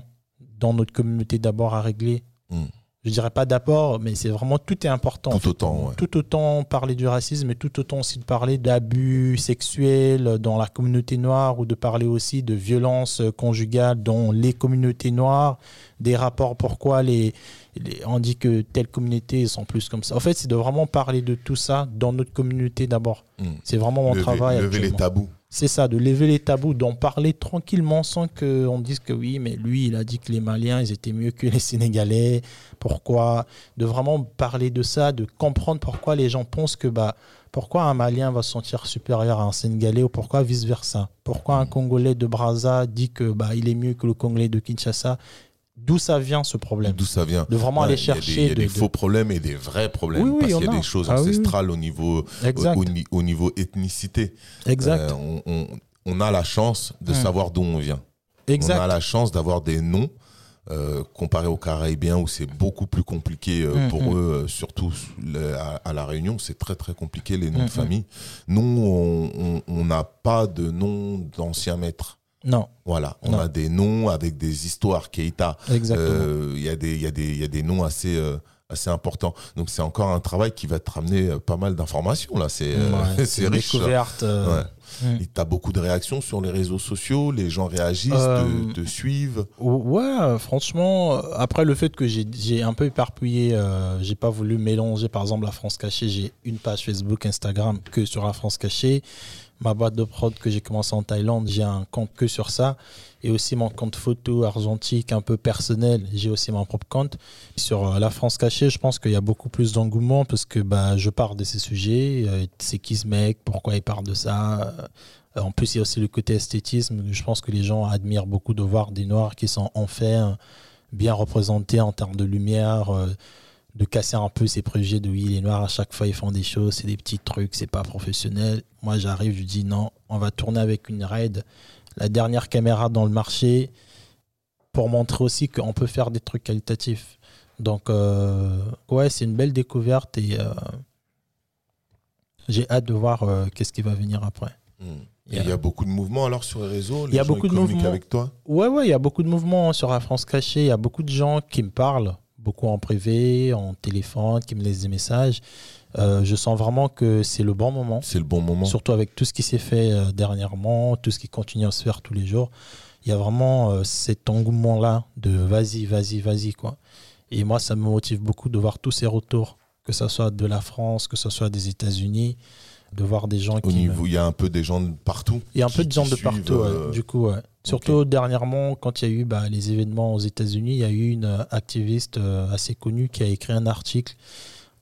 dans notre communauté d'abord à régler hmm je dirais pas d'apport, mais c'est vraiment tout est important. Tout autant, Tout autant parler du racisme, mais tout autant aussi de parler d'abus sexuels dans la communauté noire ou de parler aussi de violences conjugales dans les communautés noires, des rapports pourquoi les, on dit que telle communauté sont plus comme ça. En fait, c'est de vraiment parler de tout ça dans notre communauté d'abord. Hmm. C'est vraiment mon travail. Lever les tabous. C'est ça, de lever les tabous, d'en parler tranquillement sans qu'on dise que oui, mais lui, il a dit que les Maliens, ils étaient mieux que les Sénégalais. Pourquoi? De vraiment parler de ça, de comprendre pourquoi les gens pensent que bah, pourquoi un Malien va se sentir supérieur à un Sénégalais ou pourquoi vice-versa? Pourquoi un Congolais de Brazza dit que bah, il est mieux que le Congolais de Kinshasa D'où ça vient ce problème D'où ça vient De vraiment aller chercher. Il y a des, faux problèmes et des vrais problèmes. Oui, parce qu'il y a des choses ah ancestrales au, niveau, au, niveau ethnicité. Exact. Euh, on, a la chance de hmm. savoir d'où on vient. Exact. On a la chance d'avoir des noms. Euh, comparé aux Caraïbiens où c'est beaucoup plus compliqué euh, hmm, pour hmm. eux, surtout à, La Réunion, c'est très très compliqué les noms de famille. Nous, on n'a pas de nom d'anciens maîtres. Non. Voilà, on a des noms avec des histoires. Keita, euh, il y, a des, y, des, y a des noms assez, euh, assez importants. Donc c'est encore un travail qui va te ramener euh, pas mal d'informations. là. C'est ouais, riche. Découverte. Ouais. Tu as beaucoup de réactions sur les réseaux sociaux, les gens réagissent, te, te, suivent. Ouais, franchement, après le fait que j'ai un peu éparpillé, j'ai pas voulu mélanger par exemple la France cachée, j'ai une page Facebook, Instagram que sur la France cachée ma boîte de prod que j'ai commencé en Thaïlande, j'ai un compte que sur ça. Et aussi mon compte photo argentique un peu personnel, j'ai aussi mon propre compte. Sur euh, la France cachée, je pense qu'il y a beaucoup plus d'engouement parce que bah, je parle de ces sujets. Euh, c'est qui ce mec Pourquoi il parle de ça euh, En plus, il y a aussi le côté esthétisme. Je pense que les gens admirent beaucoup de voir des noirs qui sont en fait bien représentés en termes de lumière de casser un peu ces préjugés de oui, les noirs à chaque fois ils font des choses, c'est des petits trucs, c'est pas professionnel. Moi j'arrive, je dis non, on va tourner avec une RAID, la dernière caméra dans le marché, pour montrer aussi qu'on peut faire des trucs qualitatifs. Donc euh, ouais, c'est une belle découverte et euh, j'ai hâte de voir euh, qu'est-ce qui va venir après. Hmm. Il y a beaucoup de mouvements alors sur les réseaux. il y a beaucoup de mouvements avec toi? Ouais ouais, il y a beaucoup de mouvements sur la France cachée. Il y a beaucoup de gens qui me parlent beaucoup en privé, en téléphone, qui me laissent des messages. Euh, je sens vraiment que c'est le bon moment. C'est le bon moment. Surtout avec tout ce qui s'est fait euh, dernièrement, tout ce qui continue à se faire tous les jours. Il y a vraiment euh, cet engouement-là de vas-y, vas-y, vas-y. quoi. Et moi, ça me motive beaucoup de voir tous ces retours, que ce soit de la France, que ce soit des États-Unis, de voir des gens Au qui. Niveau, Il y a un peu des gens de partout. Il y a un peu de gens de partout, du coup, ouais. Surtout dernièrement, quand il y a eu bah, les événements aux États-Unis, il y a eu une euh, activiste euh, assez connue qui a écrit un article.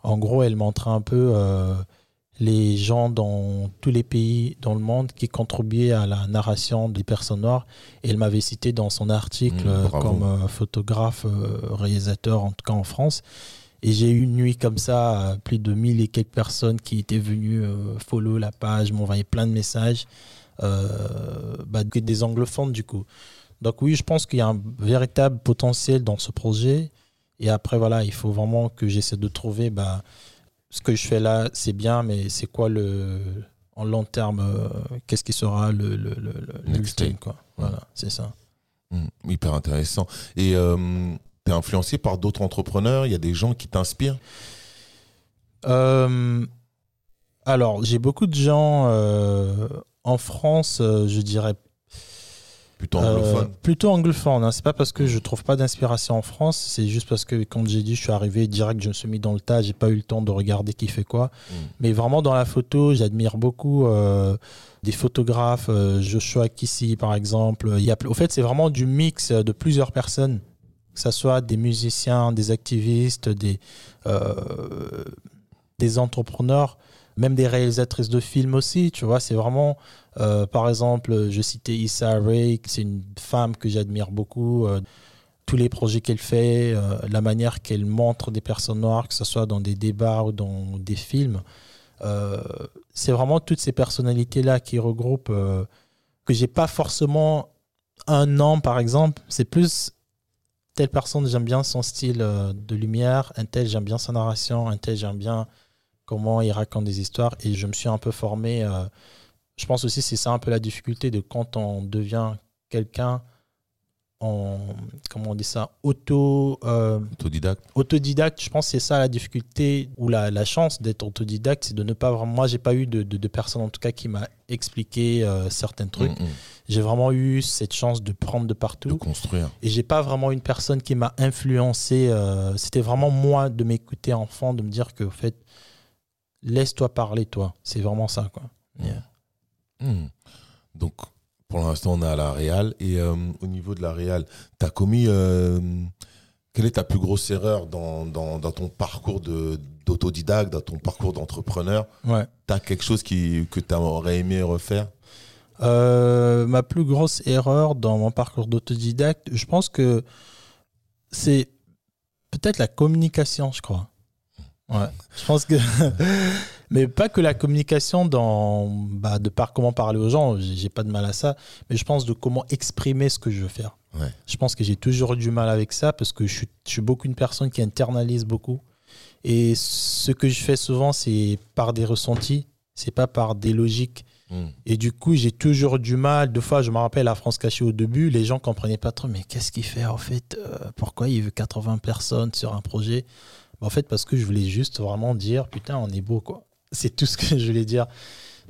En gros, elle montrait un peu euh, les gens dans tous les pays dans le monde qui contribuaient à la narration des personnes noires. Et elle m'avait cité dans son article mmh, comme photographe, réalisateur, en tout cas en France. Et j'ai eu une nuit comme ça, plus de mille et quelques personnes qui étaient venues follow la page, m'envoyer plein de messages. Euh, bah, des anglophones du coup. Donc oui, je pense qu'il y a un véritable potentiel dans ce projet. Et après, voilà, il faut vraiment que j'essaie de trouver bah, ce que je fais là, c'est bien, mais c'est quoi le. En long terme, euh, qu'est-ce qui sera le, le, le, quoi. Voilà, c'est ça. Mmh, hyper intéressant. Et euh, tu es influencé par d'autres entrepreneurs? Il y a des gens qui t'inspirent? Alors, j'ai beaucoup de gens en France, euh, je dirais Plutôt anglophone. Euh, plutôt anglophone. Hein. C'est pas parce que je trouve pas d'inspiration en France, c'est juste parce que quand j'ai dit je suis arrivé direct, je me suis mis dans le tas, j'ai pas eu le temps de regarder qui fait quoi. Hmm. Mais vraiment dans la photo, j'admire beaucoup euh, des photographes, Joshua Kissy par exemple. Il y a, au fait, c'est vraiment du mix de plusieurs personnes, que ce soit des musiciens, des activistes, des, des entrepreneurs même des réalisatrices de films aussi, tu vois, c'est vraiment, euh, par exemple, je citais Issa Rae, c'est une femme que j'admire beaucoup, euh, tous les projets qu'elle fait, euh, la manière qu'elle montre des personnes noires, que ce soit dans des débats ou dans des films, c'est vraiment toutes ces personnalités-là qui regroupent, que j'ai pas forcément un nom, par exemple, c'est plus telle personne, j'aime bien son style de lumière, un tel, j'aime bien sa narration, un tel, j'aime bien comment il raconte des histoires. Et je me suis un peu formé. Euh, je pense aussi c'est ça un peu la difficulté de quand on devient quelqu'un en comment on dit ça auto euh, autodidacte autodidacte je pense que c'est ça la difficulté ou la, la chance d'être autodidacte c'est de ne pas vraiment moi j'ai pas eu de, de, personne en tout cas qui m'a expliqué euh, certains trucs mm, mm. j'ai vraiment eu cette chance de prendre de partout de construire et j'ai pas vraiment une personne qui m'a influencé c'était vraiment moi de m'écouter enfant de me dire que en fait laisse-toi parler, toi. C'est vraiment ça, quoi. Hmm. Donc, pour l'instant, on est à la Real. Et au niveau de la Real, tu as commis. quelle est ta plus grosse erreur dans, dans, dans ton parcours d'autodidacte, dans ton parcours d'entrepreneur? Ouais. Tu as quelque chose qui, que tu aurais aimé refaire? Ma plus grosse erreur dans mon parcours d'autodidacte, je pense que c'est peut-être la communication, je crois. Ouais, je pense que. mais pas que la communication dans, bah, de par comment parler aux gens, j'ai pas de mal à ça, mais je pense de comment exprimer ce que je veux faire. Ouais. Je pense que j'ai toujours eu du mal avec ça parce que je suis, je suis beaucoup une personne qui internalise beaucoup. Et ce que je fais souvent, c'est par des ressentis, c'est pas par des logiques. Hmm. Et du coup, j'ai toujours du mal. Deux fois, je me rappelle à France Cachée au début, les gens comprenaient pas trop, mais qu'est-ce qu'il fait en fait? Euh, Pourquoi il veut 80 personnes sur un projet? En fait, parce que je voulais juste vraiment dire, putain, on est beau, quoi. C'est tout ce que je voulais dire.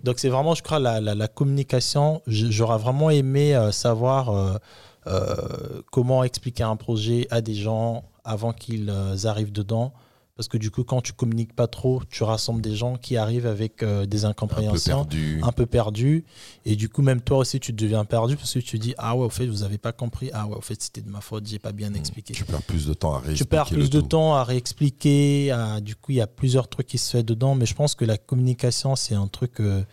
Donc, c'est vraiment, je crois, la, communication. J'aurais vraiment aimé euh, savoir euh, comment expliquer un projet à des gens avant qu'ils arrivent dedans parce que du coup, quand tu communiques pas trop, tu rassembles des gens qui arrivent avec euh, des incompréhensions, un peu, perdus. Et du coup, même toi aussi, tu deviens perdu parce que tu te dis Ah ouais, au fait, vous avez pas compris. Ah ouais, au fait, c'était de ma faute, j'ai pas bien hmm. expliqué. Tu perds plus de temps à réexpliquer. Tu perds plus de temps à réexpliquer. du coup, il y a plusieurs trucs qui se font dedans. Mais je pense que la communication, c'est un truc que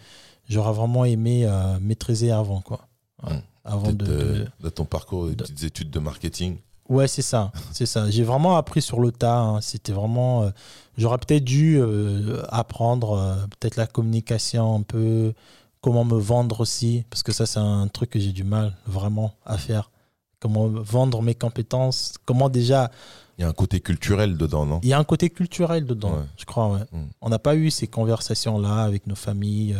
j'aurais vraiment aimé euh, maîtriser avant. Quoi. Hmm. Avant de, de, ton parcours, des études de marketing Ouais, c'est ça, c'est ça. J'ai vraiment appris sur le tas. Hein. C'était vraiment. Euh, j'aurais peut-être dû euh, apprendre euh, peut-être la communication un peu, comment me vendre aussi, parce que ça c'est un truc que j'ai du mal vraiment à faire. Comment vendre mes compétences, comment déjà. Il y a un côté culturel dedans, non? Il y a un côté culturel dedans, je crois. Ouais. Mm. On n'a pas eu ces conversations-là avec nos familles,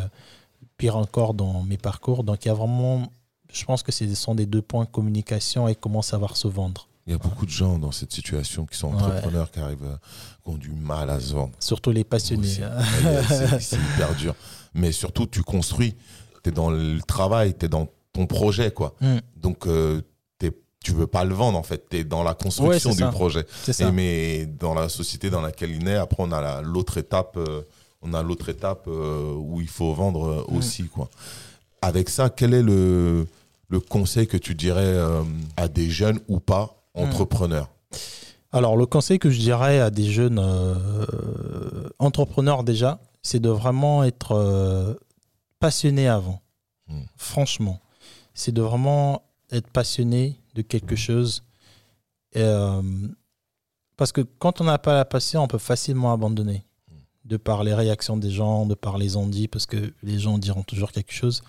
pire encore dans mes parcours. Donc il y a vraiment, je pense que ce sont des deux points communication et comment savoir se vendre. Il y a beaucoup de gens dans cette situation qui sont entrepreneurs, qui arrivent, euh, qui ont du mal à se vendre. Surtout les passionnés. C'est hyper dur. Mais surtout, tu construis. Tu es dans le travail, tu es dans ton projet. quoi. Mm. Donc, euh, tu veux pas le vendre, en fait. Tu es dans la construction du projet. Ça. mais dans la société dans laquelle il est, après, on a l'autre étape, euh, on a l'autre étape où il faut vendre mm. aussi. quoi. Avec ça, quel est le, le conseil que tu dirais à des jeunes ou pas Hmm. entrepreneur Alors, le conseil que je dirais à des jeunes euh, entrepreneurs déjà, c'est de vraiment être euh, passionné avant. Hmm. Franchement. C'est de vraiment être passionné de quelque chose. Euh, parce que quand on n'a pas la passion, on peut facilement abandonner. Hmm. De par les réactions des gens, de par les ondits, parce que les gens diront toujours quelque chose.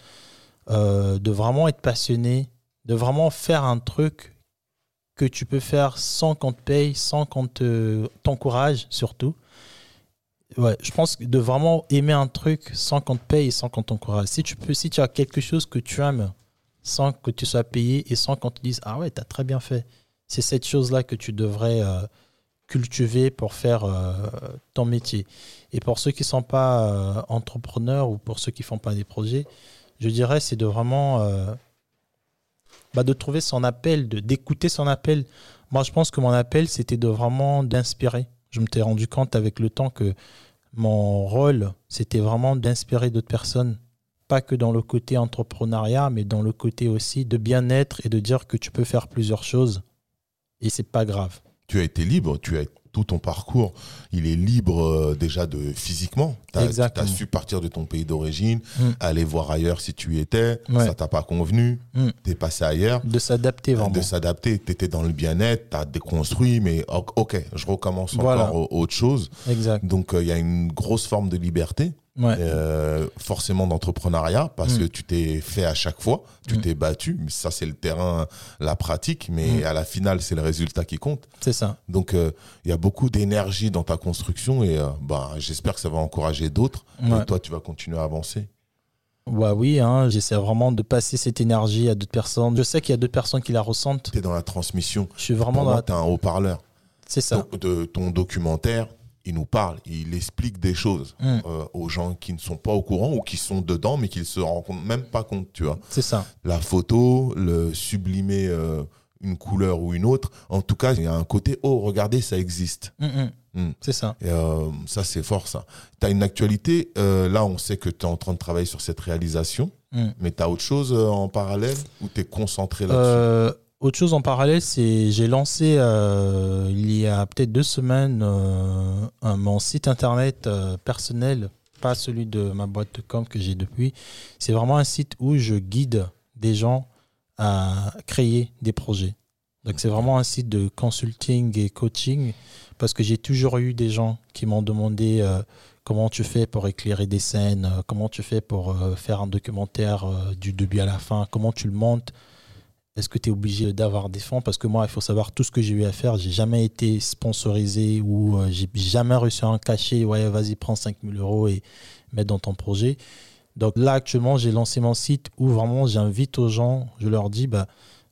de vraiment être passionné, de vraiment faire un truc que tu peux faire sans qu'on te paye, sans qu'on t'encourage surtout. Ouais, je pense de vraiment aimer un truc sans qu'on te paye et sans qu'on t'encourage. Si tu peux, si tu as quelque chose que tu aimes sans que tu sois payé et sans qu'on te dise ah ouais tu as très bien fait, c'est cette chose là que tu devrais euh, cultiver pour faire euh, ton métier. Et pour ceux qui sont pas euh, entrepreneurs ou pour ceux qui font pas des projets, je dirais c'est de vraiment bah, de trouver son appel, d'écouter son appel. Moi, je pense que mon appel, c'était de vraiment d'inspirer. Je me suis rendu compte avec le temps que mon rôle, c'était vraiment d'inspirer d'autres personnes. Pas que dans le côté entrepreneuriat, mais dans le côté aussi de bien-être et de dire que tu peux faire plusieurs choses. Et c'est pas grave. Tu as été libre, tu as tout ton parcours, il est libre euh, déjà de physiquement. Tu as, su partir de ton pays d'origine, mm. aller voir ailleurs si tu y étais, ça t'a pas convenu, mm. tu es passé ailleurs. De s'adapter vraiment. De s'adapter, tu étais dans le bien-être, tu as déconstruit, mais ok, je recommence encore autre chose. Exact. Donc euh, il y a une grosse forme de liberté. Euh, forcément d'entrepreneuriat parce mm. que tu t'es fait à chaque fois, tu mm. t'es battu. Ça, c'est le terrain, la pratique, mais mm. à la finale, c'est le résultat qui compte. C'est ça. Donc, euh, il y a beaucoup d'énergie dans ta construction et euh, bah, j'espère que ça va encourager d'autres. Et toi, tu vas continuer à avancer. Bah oui, hein, j'essaie vraiment de passer cette énergie à d'autres personnes. Je sais qu'il y a d'autres personnes qui la ressentent. Tu es dans la transmission. Je suis vraiment dans la... Tu un haut-parleur. C'est ça. de ton documentaire, il nous parle, il explique des choses mm. euh, aux gens qui ne sont pas au courant ou qui sont dedans mais qui ne se rendent même pas compte, tu vois. C'est ça. La photo, le sublimer euh, une couleur ou une autre, en tout cas, il y a un côté oh, regardez, ça existe. Mm, mm. C'est ça. Et, ça c'est fort ça. Tu as une actualité là, on sait que tu es en train de travailler sur cette réalisation. Mais tu as autre chose euh, en parallèle ou tu es concentré là-dessus? Autre chose en parallèle, c'est j'ai lancé il y a peut-être deux semaines mon site internet personnel, pas celui de ma boîte de com que j'ai depuis. C'est vraiment un site où je guide des gens à créer des projets. Donc c'est vraiment un site de consulting et coaching parce que j'ai toujours eu des gens qui m'ont demandé euh, comment tu fais pour éclairer des scènes, euh, comment tu fais pour euh, faire un documentaire du début à la fin, comment tu le montes. Est-ce que tu es obligé d'avoir des fonds? Parce que moi, il faut savoir tout ce que j'ai eu à faire. J'ai jamais été sponsorisé ou j'ai jamais reçu un cachet. Ouais, vas-y, prends 5000 euros et mets dans ton projet. Donc là, actuellement, j'ai lancé mon site où vraiment j'invite aux gens, je leur dis, bah,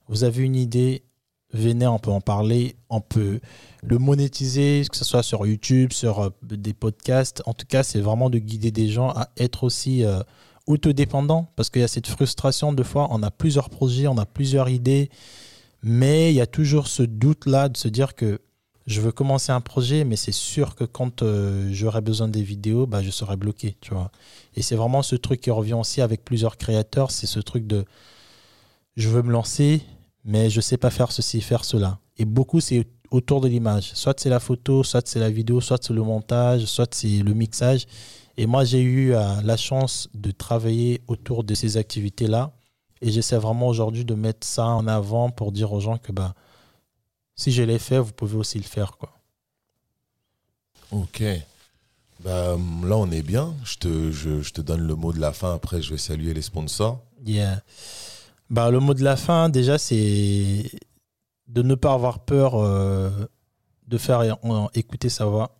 vous avez une idée, venez, on peut en parler, on peut le monétiser, que ce soit sur YouTube, sur euh, des podcasts. En tout cas, c'est vraiment de guider des gens à être aussi euh, autodépendants, parce qu'il y a cette frustration de fois, on a plusieurs projets, on a plusieurs idées, mais il y a toujours ce doute-là de se dire que je veux commencer un projet, mais c'est sûr que quand euh, j'aurai besoin des vidéos, bah, je serai bloqué, tu vois. Et c'est vraiment ce truc qui revient aussi avec plusieurs créateurs, c'est ce truc de je veux me lancer, mais je sais pas faire ceci, faire cela. Et beaucoup, c'est autour de l'image. Soit c'est la photo, soit c'est la vidéo, soit c'est le montage, soit c'est le mixage. Et moi, j'ai eu euh, la chance de travailler autour de ces activités-là. Et j'essaie vraiment aujourd'hui de mettre ça en avant pour dire aux gens que bah, si je l'ai fait, vous pouvez aussi le faire. Quoi. Ok. Bah, là, on est bien. Je te, je, je te donne le mot de la fin. Après, je vais saluer les sponsors. Yeah. Bah, le mot de la fin, déjà, c'est de ne pas avoir peur euh, de faire écouter sa voix,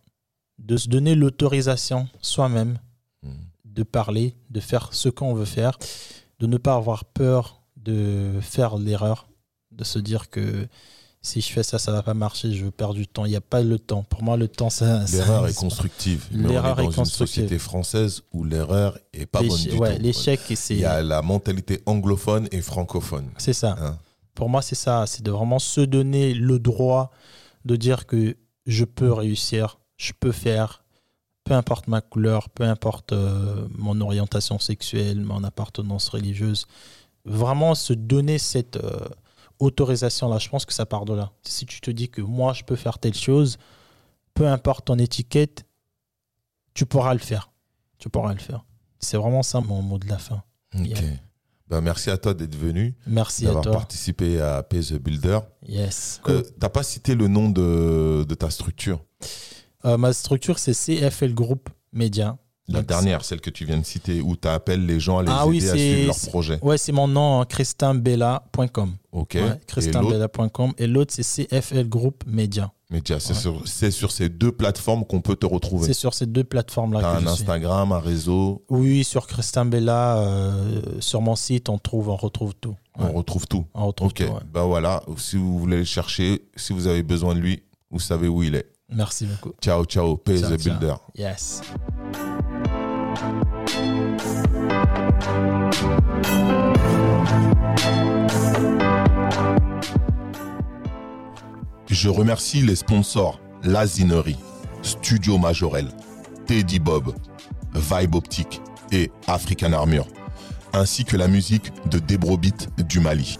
de se donner l'autorisation soi-même hmm. de parler, de faire ce qu'on veut faire, de ne pas avoir peur de faire l'erreur, de se dire que si je fais ça, ça va pas marcher, je vais perdre du temps. Il n'y a pas le temps. Pour moi, le temps, ça. L'erreur est constructive. L'erreur est, dans une société française où l'erreur est pas bonne du ouais, L'échec, c'est. Il y a la mentalité anglophone et francophone. C'est ça. Hein? Pour moi, c'est ça. C'est de vraiment se donner le droit de dire que je peux réussir, je peux faire, peu importe ma couleur, peu importe euh, mon orientation sexuelle, mon appartenance religieuse. Vraiment se donner cette. Euh, autorisation là, je pense que ça part de là. Si tu te dis que moi je peux faire telle chose, peu importe ton étiquette, tu pourras le faire. Tu pourras le faire. C'est vraiment ça mon mot de la fin. Ok. Ben, merci à toi d'être venu. Merci à toi. D'avoir participé à Pay the Builder. Yes. Euh, tu n'as pas cité le nom de, de ta structure? Euh, Ma structure, c'est CFL Group Média. La dernière, celle que tu viens de citer, où tu appelles les gens à les ah aider à suivre leur projet. Ouais, c'est mon nom, christinbella.com. Ok. Ouais, christinbella.com. Et l'autre, c'est CFL Group Media. Média, c'est sur, sur, ces deux plateformes qu'on peut te retrouver. C'est sur ces deux plateformes-là. T'as un Instagram, un réseau Oui, sur Christin Bella, euh, sur mon site, on, trouve, on retrouve tout. On retrouve tout. On retrouve tout. Ok, bah voilà, si vous voulez le chercher, si vous avez besoin de lui, vous savez où il est. Merci beaucoup. Ciao, ciao, Pay the Builder. Yes. Je remercie les sponsors Lazinerie, Studio Majorel, Teddy Bob, Vibe Optique et African Armure, ainsi que la musique de Debrobit du Mali.